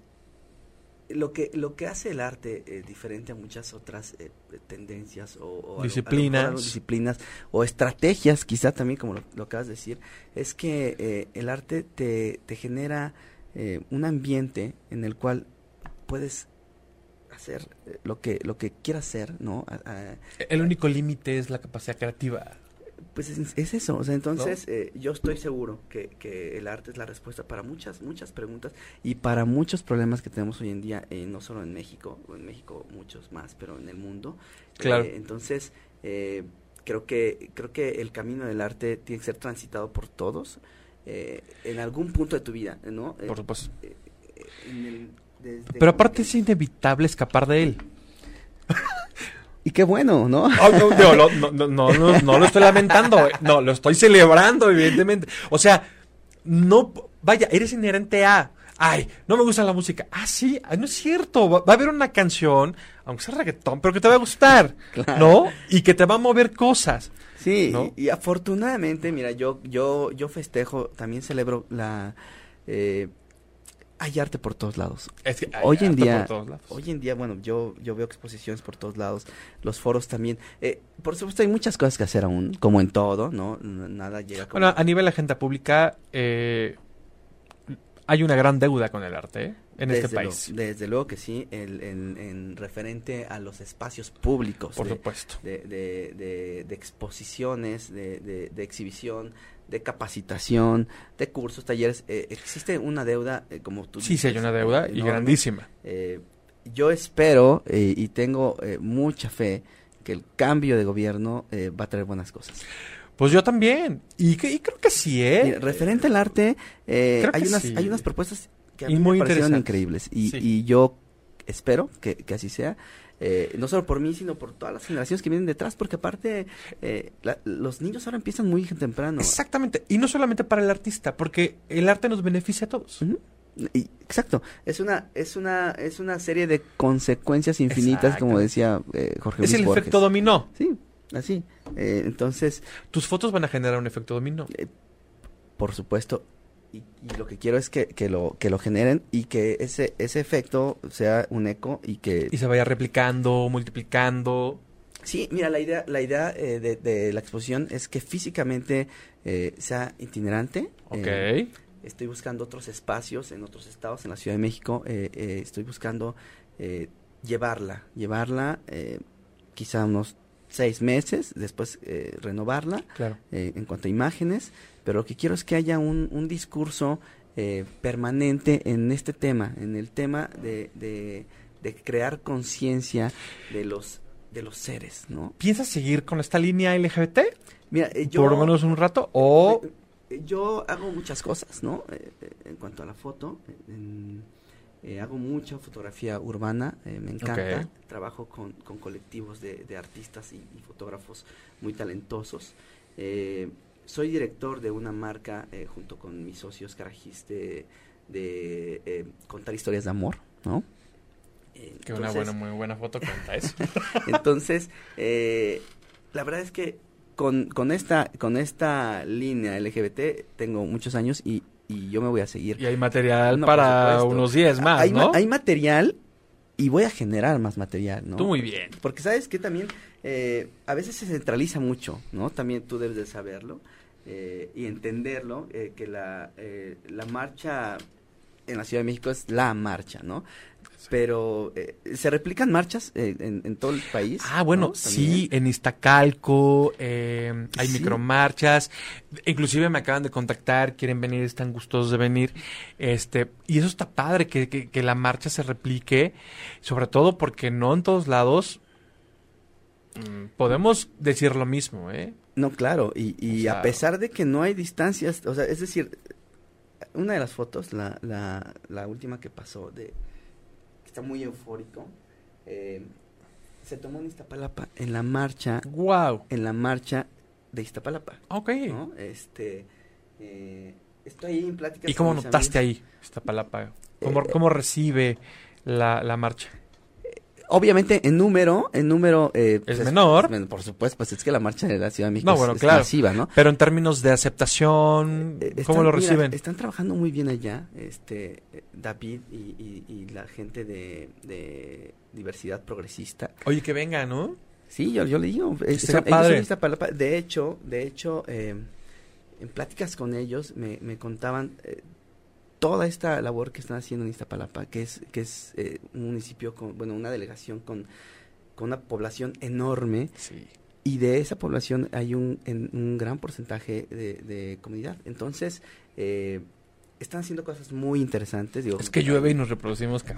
lo que lo que hace el arte eh, diferente a muchas otras eh, tendencias o, disciplinas. disciplinas o estrategias quizá también como lo, acabas de decir es que eh, el arte te, te genera un ambiente en el cual puedes hacer lo que lo que quieras hacer no el único límite es la capacidad creativa pues es, eso, o sea, entonces eh, yo estoy seguro que, que, el arte es la respuesta para muchas, muchas preguntas y para muchos problemas que tenemos hoy en día, eh, no solo en México, en México muchos más, pero en el mundo. Claro. Eh, entonces, creo que creo que el camino del arte tiene que ser transitado por todos en algún punto de tu vida, ¿no? Por supuesto. pero aparte es inevitable escapar de él. Y qué bueno, ¿no? no, no, no, no, lo estoy lamentando, no, lo estoy celebrando, evidentemente. O sea, no, vaya, eres inherente a, ay, no me gusta la música. Ah, sí, no es cierto, va, a haber una canción, aunque sea reggaetón, pero que te va a gustar, ¿no? Y que te va a mover cosas. Sí, y, afortunadamente, mira, yo, yo, yo festejo, también celebro la... Eh, hay arte por todos lados. hoy en día, hoy en día, bueno, yo yo veo exposiciones por todos lados, los foros también. Eh, por supuesto, hay muchas cosas que hacer aún, como en todo, ¿no? Nada llega. Como... Bueno, a nivel de agenda pública, eh, hay una gran deuda con el arte. ¿eh? En este país. desde luego que sí, el, en, referente a los espacios públicos. Por supuesto. De, de, de, exposiciones, de, exhibición, de capacitación, de cursos, talleres. Eh, existe una deuda, eh, como tú Sí, sí, hay una deuda y grandísima. Eh, yo espero y tengo mucha fe que el cambio de gobierno va a traer buenas cosas. Pues yo también. Y, creo que sí, ¿eh? referente al arte, hay, unas, hay unas propuestas que a mí me parecieron increíbles. Y, y yo espero que, que así sea. Eh, no solo por mí, sino por todas las generaciones que vienen detrás, porque aparte eh, los niños ahora empiezan muy temprano. Exactamente, y no solamente para el artista, porque el arte nos beneficia a todos. exacto, es una es una es una serie de consecuencias infinitas, como decía eh, Jorge. Es el efecto dominó. Sí, así. entonces, tus fotos van a generar un efecto dominó. por supuesto, y, lo que quiero es que, que, lo, que lo generen y que ese, ese efecto sea un eco y que... Y se vaya replicando, multiplicando. Sí, mira, la idea, la idea eh, de, de, la exposición es que físicamente eh, sea itinerante. Ok. Eh, estoy buscando otros espacios en otros estados, en la Ciudad de México. estoy buscando llevarla, llevarla quizá unos seis meses, después renovarla claro. en cuanto a imágenes pero lo que quiero es que haya un, un discurso eh, permanente en este tema, en el tema de, de, crear conciencia de los de los seres, ¿no? ¿Piensas seguir con esta línea LGBT? Mira, eh, yo, por lo menos un rato o eh, yo hago muchas cosas, ¿no? en cuanto a la foto, hago mucha fotografía urbana, me encanta, trabajo con, con colectivos de, de artistas y, y, fotógrafos muy talentosos. Eh, soy director de una marca eh, junto con mis socios Carajis de, eh, contar historias de amor, ¿no? que una buena, muy buena foto cuenta eso. entonces, eh, la verdad es que con, con, esta, con esta línea LGBT tengo muchos años y, y yo me voy a seguir. Y hay material para unos 10 más, hay, ¿no? hay material y voy a generar más material, ¿no? Tú muy bien. Porque sabes que también eh, a veces se centraliza mucho, ¿no? También tú debes de saberlo eh, y entenderlo, eh, que la, la marcha en la Ciudad de México es la marcha, ¿no? Pero se replican marchas en, todo el país. Ah, bueno, sí, en Iztacalco hay micromarchas. Inclusive me acaban de contactar, quieren venir, están gustosos de venir. Este, y eso está padre, que, que la marcha se replique, sobre todo porque no en todos lados Mm, podemos decir lo mismo, ¿eh? No, claro, y, y a pesar de que no hay distancias, o sea, es decir, una de las fotos, la, la, la última que pasó, de está muy eufórico, eh, se tomó en Iztapalapa, en la marcha, wow. en la marcha de Iztapalapa. Ok. Este, eh, estoy ahí en pláticas ¿Y cómo notaste amigos. ahí Iztapalapa? ¿Cómo, Eh, cómo recibe la, la marcha? Obviamente, en número, en número... eh, Es pues, menor. pues, por supuesto, pues es que la marcha de la Ciudad de México No, es- bueno, es, claro. masiva, ¿no? Pero en términos de aceptación, Eh, ¿cómo están- lo mira, reciben? están trabajando muy bien allá, este, eh, David y, y- y la gente de, de diversidad progresista. Oye, que venga, ¿no? Sí, yo, yo le digo, eh, son- ellos padre. de hecho, de hecho, eh, en pláticas con ellos me, me contaban eh, toda esta labor que están haciendo en Iztapalapa, que es, que es eh, un municipio con, bueno, una delegación con, con una población enorme Sí. y de esa población hay un, en- un gran porcentaje de, de comunidad. Entonces, eh, están haciendo cosas muy interesantes. Digo, Es que llueve y nos reproducimos.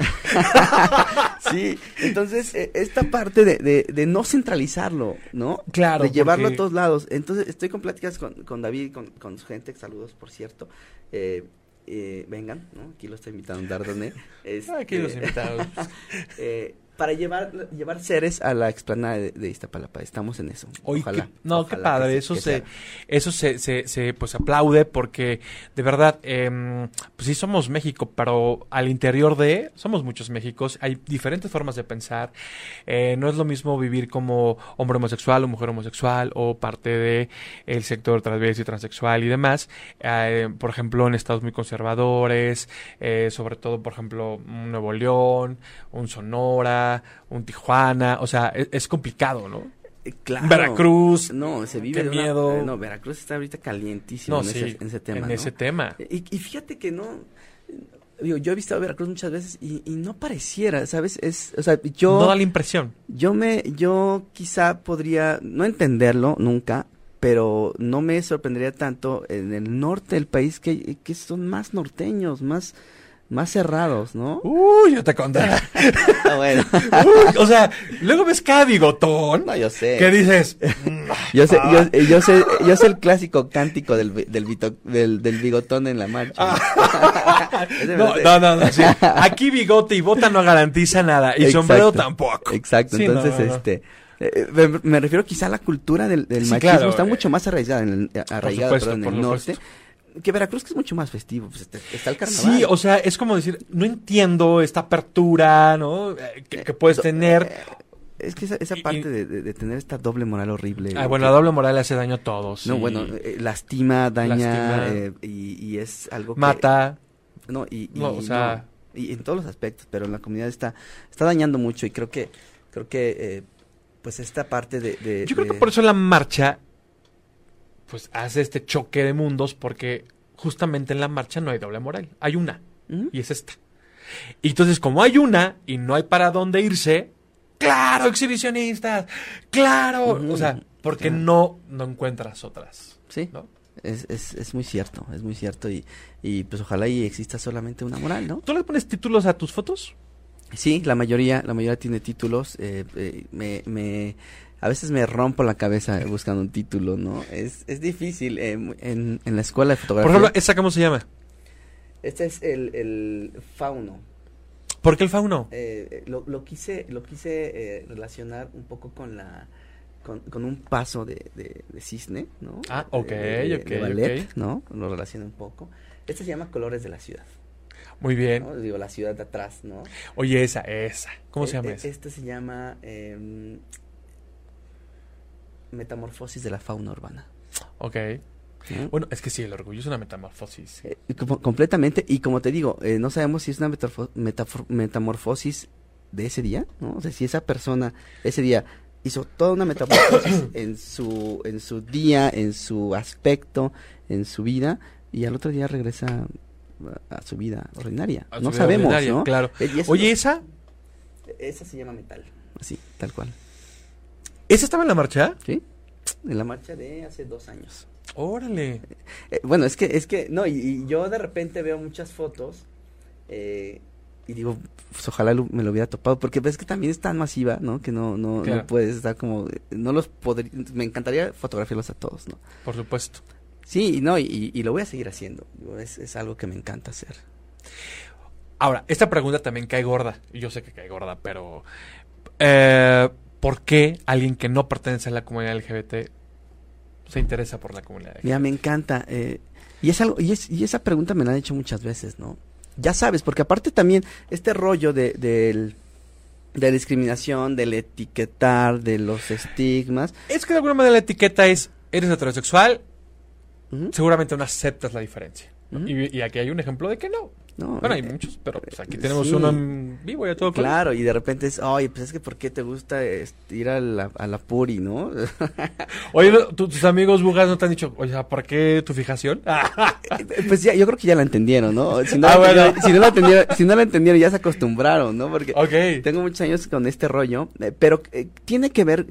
Sí, entonces eh, esta parte de, de, de no centralizarlo, ¿no? Claro, De llevarlo porque- a todos lados. Entonces estoy con pláticas con, con David, con, con su gente, saludos por cierto. Eh, eh, vengan, ¿no? Aquí lo estoy invitando Dardone. Este, Aquí los invitados. eh, para llevar, llevar seres a la explanada de, de Iztapalapa. Estamos en eso. Ojalá. no, ojalá qué padre, que eso que se, eso se, se, se, pues aplaude porque de verdad, em, pues sí somos México, pero al interior de, somos muchos Méxicos, hay diferentes formas de pensar, eh, no es lo mismo vivir como hombre homosexual o mujer homosexual o parte de el sector transvesti, transexual y demás, Eh, por ejemplo, en estados muy conservadores, eh, sobre todo, por ejemplo, un Nuevo León, un Sonora, un Tijuana, o sea, es, es complicado, ¿no? Eh, claro. Veracruz, No, se vive Qué una- miedo. eh, no, Veracruz está ahorita calientísimo No, en, sí, ese, en ese tema. en ¿no? ese tema. Y, y fíjate que no. Digo, yo he visitado Veracruz muchas veces y, y no pareciera, ¿sabes? Es, o sea, yo, no da la impresión. yo me, yo quizá podría no entenderlo nunca, pero no me sorprendería tanto en el norte del país que, que son más norteños, más, más cerrados, ¿no? Uy, yo te conté. Ah, bueno. Uy, o sea, luego ves cada bigotón No, yo sé. que dices, Yo sé, yo, eh, yo sé, yo sé el clásico cántico del, del, bito- del, del bigotón en la marcha. Me no, no, no, no, sí. Aquí bigote y bota no garantiza nada y Exacto. sombrero tampoco. Exacto, Sí, entonces, no, no, no. este, eh, me, me refiero quizá a la cultura del, del Sí, machismo, claro, está eh, mucho más arraigada en el, arraigada, supuesto, perdón, en el norte, supuesto. Que Veracruz que es mucho más festivo, pues este- está el carnaval. Sí, o sea, es como decir, no entiendo esta apertura, ¿no? Eh, Que, que puedes Eh, tener. eh, Es que esa, esa parte y- de, tener esta doble moral horrible. Ah, bueno, que- la doble moral hace daño a todos. No, bueno, eh, lastima, daña, Lastima. y, y es algo que... mata. No, y, y No, o sea- no, y en todos los aspectos, pero en la comunidad está, está dañando mucho y creo que, creo que, pues esta parte de... de- Yo creo que por eso la marcha, pues hace este choque de mundos, porque justamente en la marcha no hay doble moral, hay una, y es esta. Y entonces, como hay una y no hay para dónde irse, claro, exhibicionistas, claro, o sea, porque claro. no, no encuentras otras, Sí, ¿no? es, es, es muy cierto, es muy cierto y, y pues ojalá y exista solamente una moral, ¿no? ¿Tú le pones títulos a tus fotos? Sí, la mayoría, la mayoría tiene títulos, eh, eh, me, me, a veces me rompo la cabeza buscando un título, ¿no? Es, es difícil, eh, en, en la escuela de Por fotografía. ejemplo, ¿esa cómo se llama? este es el, el fauno. ¿Por qué el fauno? Eh, eh, lo, lo quise, lo quise eh, relacionar un poco con la, con, con un paso de, de, de cisne, ¿no? Ah, ok, de- ok, de ballet, ok. ¿no? Lo relaciona un poco. Este se llama Colores de la Ciudad, Muy bien. ¿no? Digo, la ciudad de atrás, ¿no? Oye, esa, esa. ¿Cómo se Eh, llama eh, esa? Este se llama em, Metamorfosis de la fauna urbana. Ok. ¿no? Bueno, es que sí, el orgullo es una metamorfosis. Eh, como- completamente, y como te digo, eh, no sabemos si es una metamorfosis de ese día, ¿no? O sea, si esa persona ese día hizo toda una metamorfosis en su, en su día, en su aspecto, en su vida, y al otro día regresa a, su vida ordinaria. A no vida sabemos, ordinaria, ¿no? Claro. Eh, Oye, no- ¿esa? esa se llama metal, así, tal cual. ¿Esa estaba en la marcha? ¿Sí? En la marcha de hace dos años. Órale. Eh, bueno, es que, es que, no, y, y yo de repente veo muchas fotos eh, y digo, pues ojalá lo- me lo hubiera topado, porque ves que también es tan masiva, ¿no? Que no, no, Claro. no puedes estar como, no los podría, me encantaría fotografiarlos a todos, ¿no? Por supuesto. Sí, y no, y, y lo voy a seguir haciendo, es, es algo que me encanta hacer. Ahora, esta pregunta también cae gorda. Yo sé que cae gorda, pero. eh, ¿Por qué alguien que no pertenece a la comunidad LGBT se interesa por la comunidad. Mira, me encanta. Eh, y es algo, y, es, y esa pregunta me la han hecho muchas veces, ¿no? Ya sabes, porque aparte también este rollo de, del de discriminación, del etiquetar, de los estigmas. Es que de alguna manera la etiqueta es, eres heterosexual, seguramente no aceptas la diferencia. y, y, aquí hay un ejemplo de que no. No, bueno, hay eh, muchos, pero pues aquí tenemos uno en vivo ya todo claro. Y de repente es, oye, pues es que ¿por qué te gusta este, ir a la, a la puri, no? oye, tus amigos bugas no te han dicho, oye, ¿por qué tu fijación? Eh, pues ya, yo creo que ya la entendieron, ¿no? Si no, ah, la, si no, la, entendieron, si no la entendieron, ya se acostumbraron, ¿no? Porque tengo muchos años con este rollo, eh, pero tiene que ver,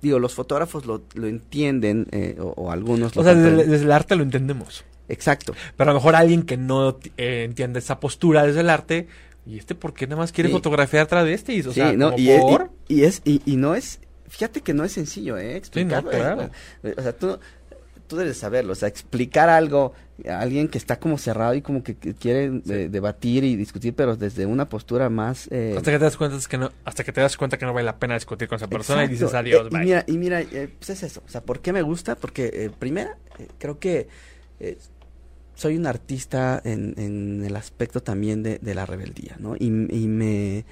digo, los fotógrafos lo, lo entienden, o, o, algunos lo O sea, desde el arte lo entendemos. Exacto. Pero a lo mejor alguien que no eh, entiende esa postura desde el arte, ¿y este por qué nada más quiere fotografiar travestis? O sí, sea, no, y, por... y, es, y, y, no es, fíjate que no es sencillo, ¿eh? Explicarlo. claro. O sea, tú, tú debes saberlo, o sea, explicar algo a alguien que está como cerrado y como que, quiere eh, debatir y discutir, pero desde una postura más... Eh... Hasta que te das cuenta que no, hasta que te das cuenta que no vale la pena discutir con esa persona y dices adiós, eh, Y mira, y mira eh, pues es eso, o sea, ¿por qué me gusta? Porque, primera, creo que soy un artista en, en el aspecto también de, de la rebeldía, ¿no? Y, y me,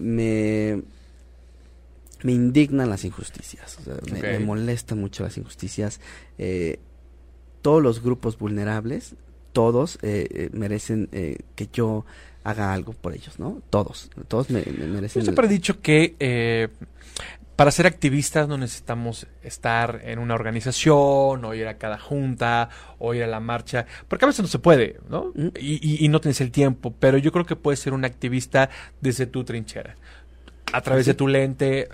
me, me, indignan las injusticias, o sea, me, molestan mucho las injusticias. Eh, todos los grupos vulnerables, todos eh, eh merecen eh, que yo haga algo por ellos, ¿no? Todos, todos me, merecen. Yo siempre he dicho que para ser activistas no necesitamos estar en una organización o ir a cada junta o ir a la marcha, porque a veces no se puede, ¿no? Y, no tienes el tiempo, pero yo creo que puedes ser un activista desde tu trinchera. A través de tu lente,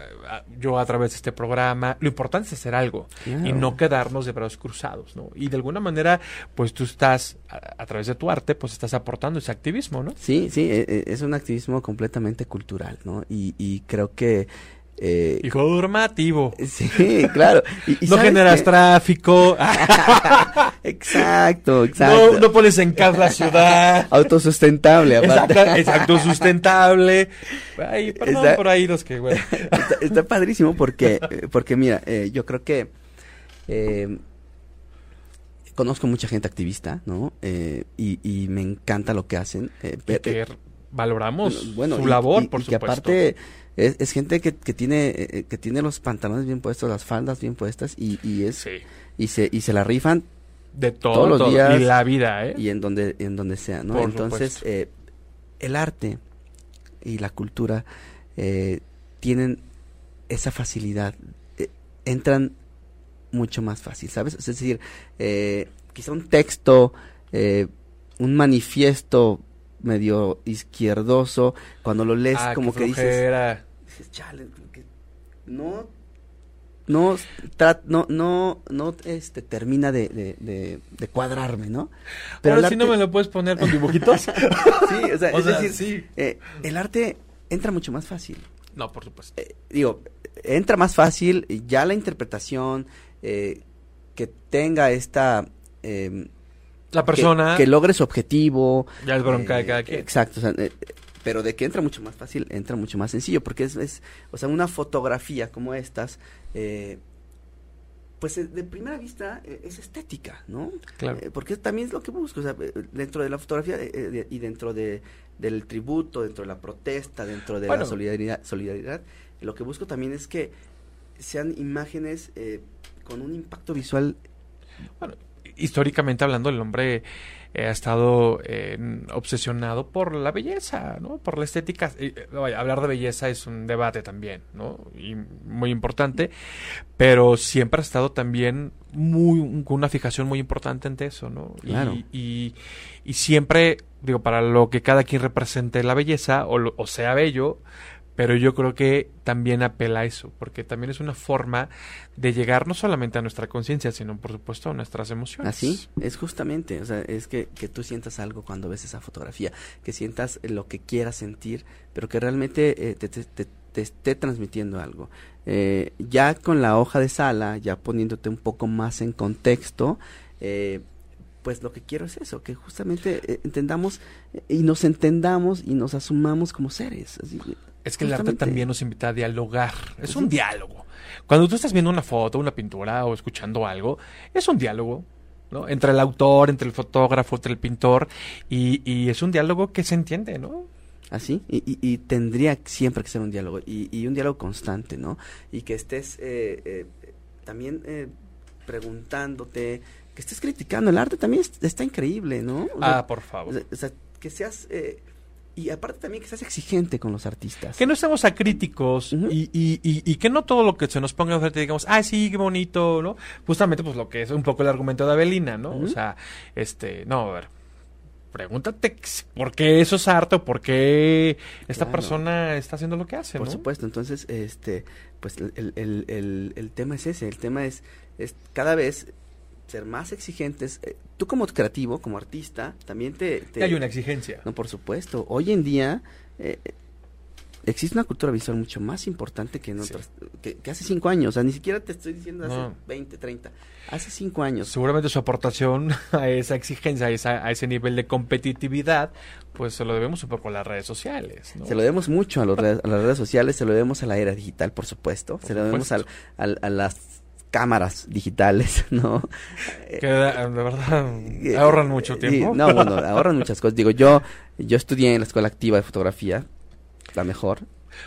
yo a través de este programa. Lo importante es hacer algo y no quedarnos de brazos cruzados, ¿no? Y de alguna manera, pues tú estás, a, través de tu arte, pues estás aportando ese activismo, ¿no? Sí, sí, e, e, es un activismo completamente cultural, ¿no? Y, y creo que eh, y formativo. Sí, claro. no generas tráfico. exacto, exacto. No, pones en casa la ciudad. Autosustentable, aparte. Exacto, autosustentable. Ay, perdón por ahí los que, bueno. está, padrísimo porque, porque mira, eh, yo creo que eh, conozco mucha gente activista, ¿no? Eh, y, y, me encanta lo que hacen. Eh, que valoramos su labor, por supuesto. Que aparte es, gente que, que tiene eh, eh, que tiene los pantalones bien puestos, las faldas bien puestas y, y es y se y se la rifan de todos los días y la vida, ¿eh? Y en donde en donde sea, ¿no? Entonces eh, el arte y la cultura tienen esa facilidad, entran mucho más fácil, ¿sabes? Es decir, quizá un texto, un manifiesto medio izquierdoso, cuando lo lees ah, como que dices, dices, chale, no no no no no este termina de, de, de, cuadrarme, ¿no? Pero Ahora sí no me lo puedes poner con dibujitos. sí, o sea, es decir, sí. Eh, el arte entra mucho más fácil. No, por supuesto. Eh, digo, entra más fácil, ya la interpretación eh, que tenga esta eh, la persona. Que, logre su objetivo. Ya es bronca de cada eh, quien. Exacto. Eh, pero de que entra mucho más fácil, entra mucho más sencillo, porque es, es o sea, una fotografía como estas, eh, pues de primera vista es estética, ¿no? Claro. porque también es lo que busco, o sea, dentro de la fotografía y dentro de, del tributo, dentro de la protesta, dentro de la solidaridad, solidaridad, lo que busco también es que sean imágenes con un impacto visual bueno, históricamente hablando, el hombre eh, ha estado eh, obsesionado por la belleza, ¿no? Por la estética. Eh, hablar de belleza es un debate también, ¿no? Y muy importante, pero siempre ha estado también muy con una fijación muy importante ante eso, ¿no? Y, y, siempre, digo, para lo que cada quien represente la belleza o, o sea bello, pero yo creo que también apela a eso, porque también es una forma de llegar no solamente a nuestra conciencia, sino por supuesto a nuestras emociones. Así, es justamente, o sea, es que, que tú sientas algo cuando ves esa fotografía, que sientas lo que quieras sentir, pero que realmente eh, te, te, te, esté transmitiendo algo. Eh, ya con la hoja de sala, ya poniéndote un poco más en contexto, eh, pues lo que quiero es eso, que justamente eh, entendamos eh, y nos entendamos y nos asumamos como seres. Así, es que el arte también nos invita a dialogar, es un diálogo. Cuando tú estás viendo una foto, una pintura o escuchando algo, es un diálogo. ¿no? Entre el autor, entre el fotógrafo, entre el pintor, y, y es un diálogo que se entiende, ¿no? así y, y, tendría siempre que ser un diálogo y, un diálogo constante no y que estés eh, eh, también eh, preguntándote que estés criticando el arte también está increíble no ah por favor o sea, que seas y aparte también que seas exigente con los artistas. Que no estemos acríticos y, y, y, que no todo lo que se nos ponga frente digamos, ah, sí, qué bonito, ¿no? Justamente, pues lo que es un poco el argumento de Avelina, ¿no? O sea, este, no, a ver, pregúntate por qué eso es arte o por qué esta persona está haciendo lo que hace, Por supuesto, entonces, este, pues el, el, el, el tema es ese, el tema es, es cada vez ser más exigentes. Eh, tú como creativo, como artista, también te... Hay una exigencia. No, por supuesto. Hoy en día eh, existe una cultura visual mucho más importante que en otras, que, hace cinco años. O sea, ni siquiera te estoy diciendo hace 20, 30. Hace cinco años. Seguramente su aportación a esa exigencia, a, esa, a ese nivel de competitividad, pues se lo debemos un poco a las redes sociales. Se lo debemos mucho a, los a las redes sociales, se lo debemos a la era digital, por supuesto. se lo debemos al, a las cámaras digitales, ¿no? Que de verdad eh, ahorran mucho tiempo. no, bueno, ahorran muchas cosas. Digo, yo yo estudié en la escuela activa de fotografía, la mejor,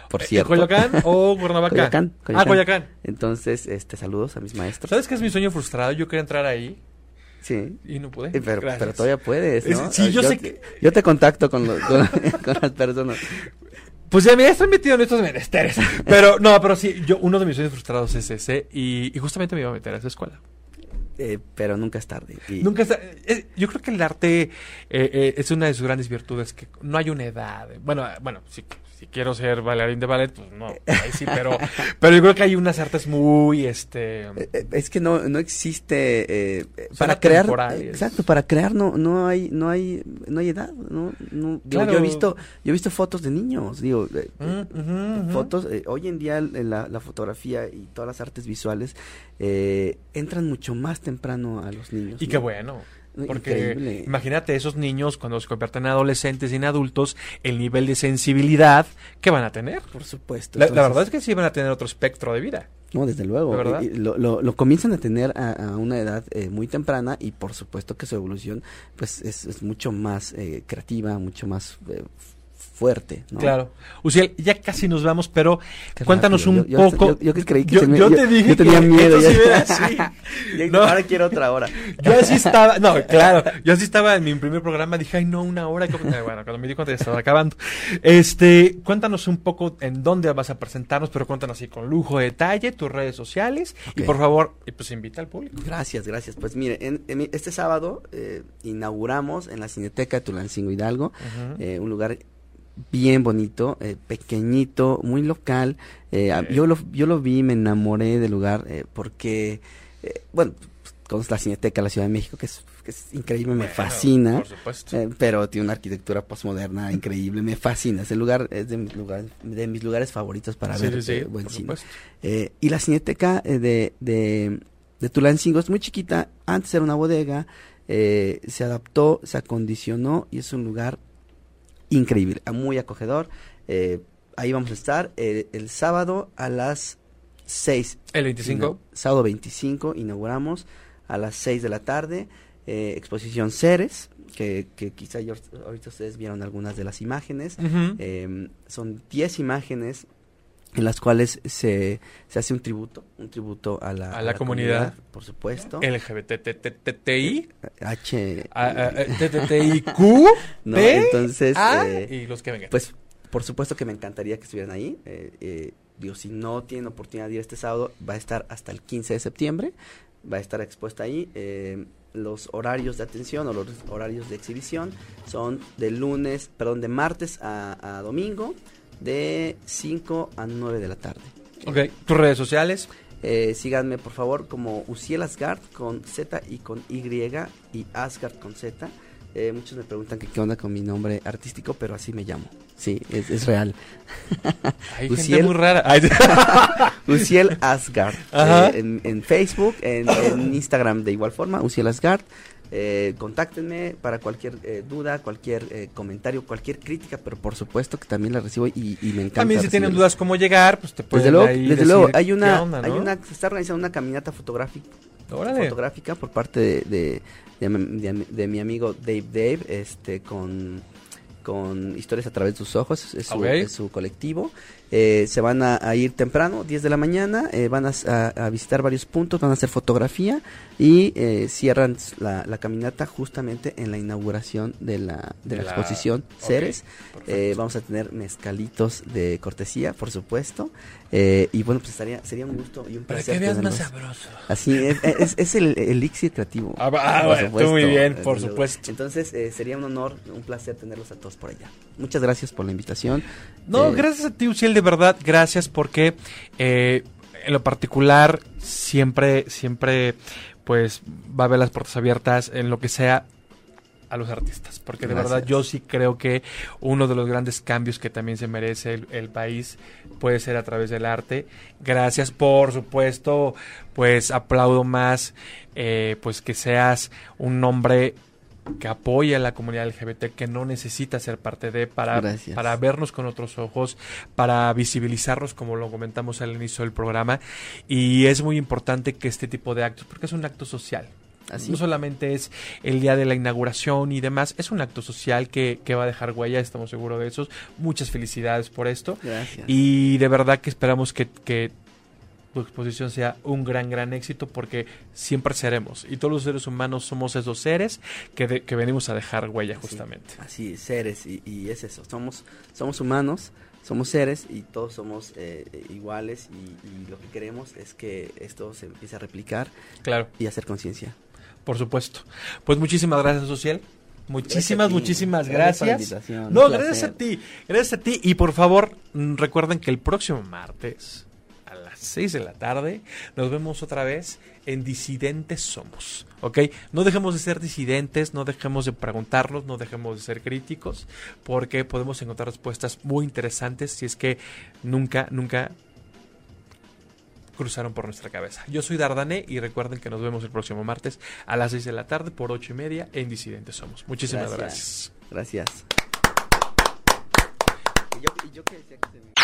por cierto. ¿Coyoacán o Cuernavaca? Coyoacán, Coyoacán. Ah, Coyoacán. Entonces, este, saludos a mis maestros. ¿Sabes qué es mi sueño frustrado? Yo quería entrar ahí. Sí. Y no pude. Eh, pero, pero, todavía puedes, ¿no? Sí, yo, sé que... Yo te contacto con, con, con las personas. Pues ya me estoy metido en estos menesteres. Pero no, pero sí, yo uno de mis sueños frustrados es ese y, justamente me iba a meter a esa escuela. Eh, pero nunca es tarde. Nunca es eh, yo creo que el arte eh, eh, es una de sus grandes virtudes, que no hay una edad. Bueno, bueno, sí, si quiero ser bailarín de ballet, pues no, ahí sí, pero, pero yo creo que hay unas artes muy, este... Eh, eh, es que no, no existe, eh, para crear, exacto, para crear no, no hay, no hay, no hay edad, no, no yo he visto, yo he visto fotos de niños, digo, mm, fotos, hoy en día la, la, fotografía y todas las artes visuales entran mucho más temprano a los niños. Y qué bueno. Porque imagínate esos niños cuando se convierten en adolescentes y en adultos, el nivel de sensibilidad que van a tener. Por supuesto. La, verdad es que sí van a tener otro espectro de vida. No, desde luego. lo, lo, comienzan a tener a, una edad eh, muy temprana y por supuesto que su evolución pues es, mucho más eh, creativa, mucho más eh, fuerte. ¿no? Claro. Uciel, ya casi nos vamos, pero cuéntanos un poco. Yo, creí que yo, te dije yo tenía miedo. Ya. no. Ahora quiero otra hora. Yo así estaba, no, claro, yo así estaba en mi primer programa, dije, ay, no, una hora. Bueno, cuando me di cuenta ya estaba acabando. Este, cuéntanos un poco en dónde vas a presentarnos, pero cuéntanos así con lujo de detalle, tus redes sociales y por favor, pues invita al público. Gracias, gracias. Pues mire, en, este sábado eh, inauguramos en la Cineteca de Tulancingo Hidalgo, eh, un lugar bien bonito, eh, pequeñito, muy local. Eh, yo, lo, yo lo vi, me enamoré del lugar eh, porque, bueno, con la Cineteca de la Ciudad de México, que es, que es increíble, me fascina. pero tiene una arquitectura postmoderna increíble, me fascina. Ese lugar es de mis lugares, de mis lugares favoritos para ver buen cine. y la Cineteca de, de, de Tulancingo es muy chiquita, antes era una bodega, se adaptó, se acondicionó y es un lugar increíble, muy acogedor. Eh, ahí vamos a estar eh, el sábado a las 6. ¿El 25? sábado 25 inauguramos a las 6 de la tarde. Eh, exposición Ceres, que, que quizá ahorita ustedes vieron algunas de las imágenes. Em, son 10 imágenes en las cuales se, se hace un tributo, un tributo a la, a la, comunidad, por supuesto. LGBTTTI. H. TTTIQ. No, entonces. Eh, y los que vengan. Pues, por supuesto que me encantaría que estuvieran ahí. Eh, eh, digo, si no tienen oportunidad de ir este sábado, va a estar hasta el 15 de septiembre. Va a estar expuesta ahí. los horarios de atención o los horarios de exhibición son de lunes, perdón, de martes a, a domingo de 5 a 9 de la tarde. Ok, ¿tus redes sociales? Eh, síganme por favor como Uciel Asgard con Z y con Y y Asgard con Z. Eh, muchos me preguntan que qué onda con mi nombre artístico, pero así me llamo. Sí, es, real. Hay Uciel, muy rara. Uciel Asgard. Eh, en, Facebook, en, Instagram de igual forma, Uciel Asgard. Eh, contáctenme para cualquier eh, duda, cualquier eh, comentario, cualquier crítica, pero por supuesto que también la recibo y, y me encanta. También si tienen recibirla. dudas cómo llegar, pues te pueden Desde luego, ahí desde luego hay una, onda, hay una, se está organizando una caminata fotográfica, Órale. fotográfica por parte de, de, de mi- de- de mi amigo Dave Dave, este, con, con historias a través de sus ojos, es su, es su colectivo. Eh, se van a, a ir temprano, 10 de la mañana, eh, van a, s- a- a visitar varios puntos, van a hacer fotografía y eh, cierran la, la caminata justamente en la inauguración de la, de De la la- exposición Ceres. perfecto. Eh, vamos a tener mezcalitos de cortesía, por supuesto. Eh, y bueno, pues estaría, sería un gusto y un Para placer. que veas más sabroso. Así es, es, es el elixir creativo. Ah, ah, Por bueno, supuesto, tú muy bien, por supuesto. Entonces, eh, sería un honor, un placer tenerlos a todos por allá. Muchas gracias por la invitación. No, Eh, gracias a ti, Uciel, de verdad, gracias porque eh, en lo particular siempre, siempre, pues va a haber las puertas abiertas en lo que sea a los artistas, porque de verdad yo sí creo que uno de los grandes cambios que también se merece el, el país puede ser a través del arte. Gracias, por supuesto, pues aplaudo más, eh, pues que seas un hombre que apoya a la comunidad LGBT, que no necesita ser parte de, para, Gracias. para vernos con otros ojos, para visibilizarnos, como lo comentamos al inicio del programa. Y es muy importante que este tipo de actos, porque es un acto social. Así. No solamente es el día de la inauguración y demás, es un acto social que, que va a dejar huella, estamos seguros de eso. Muchas felicidades por esto. Gracias. Y de verdad que esperamos que, que tu exposición sea un gran, gran éxito porque siempre seremos. Y todos los seres humanos somos esos seres que, de- que venimos a dejar huella justamente. Así, seres, y, y es eso. Somos, somos humanos, somos seres y todos somos eh, iguales. Y, y lo que queremos es que esto se empiece a replicar Claro, y hacer conciencia. por supuesto. Pues muchísimas gracias, Social. Muchísimas, Gracias muchísimas Gracias gracias. No, gracias a ti. Gracias a ti. Y por favor, mm, recuerden que el próximo martes 6 de la tarde nos vemos otra vez en Disidentes Somos. ¿Ok? No dejemos de ser disidentes, no dejemos de preguntarnos, no dejemos de ser críticos, porque podemos encontrar respuestas muy interesantes si es que nunca, nunca cruzaron por nuestra cabeza. Yo soy Dardané y recuerden que nos vemos el próximo martes a las 6 de la tarde por 8 y media en Disidentes Somos. Muchísimas gracias. Gracias. Y yo, y yo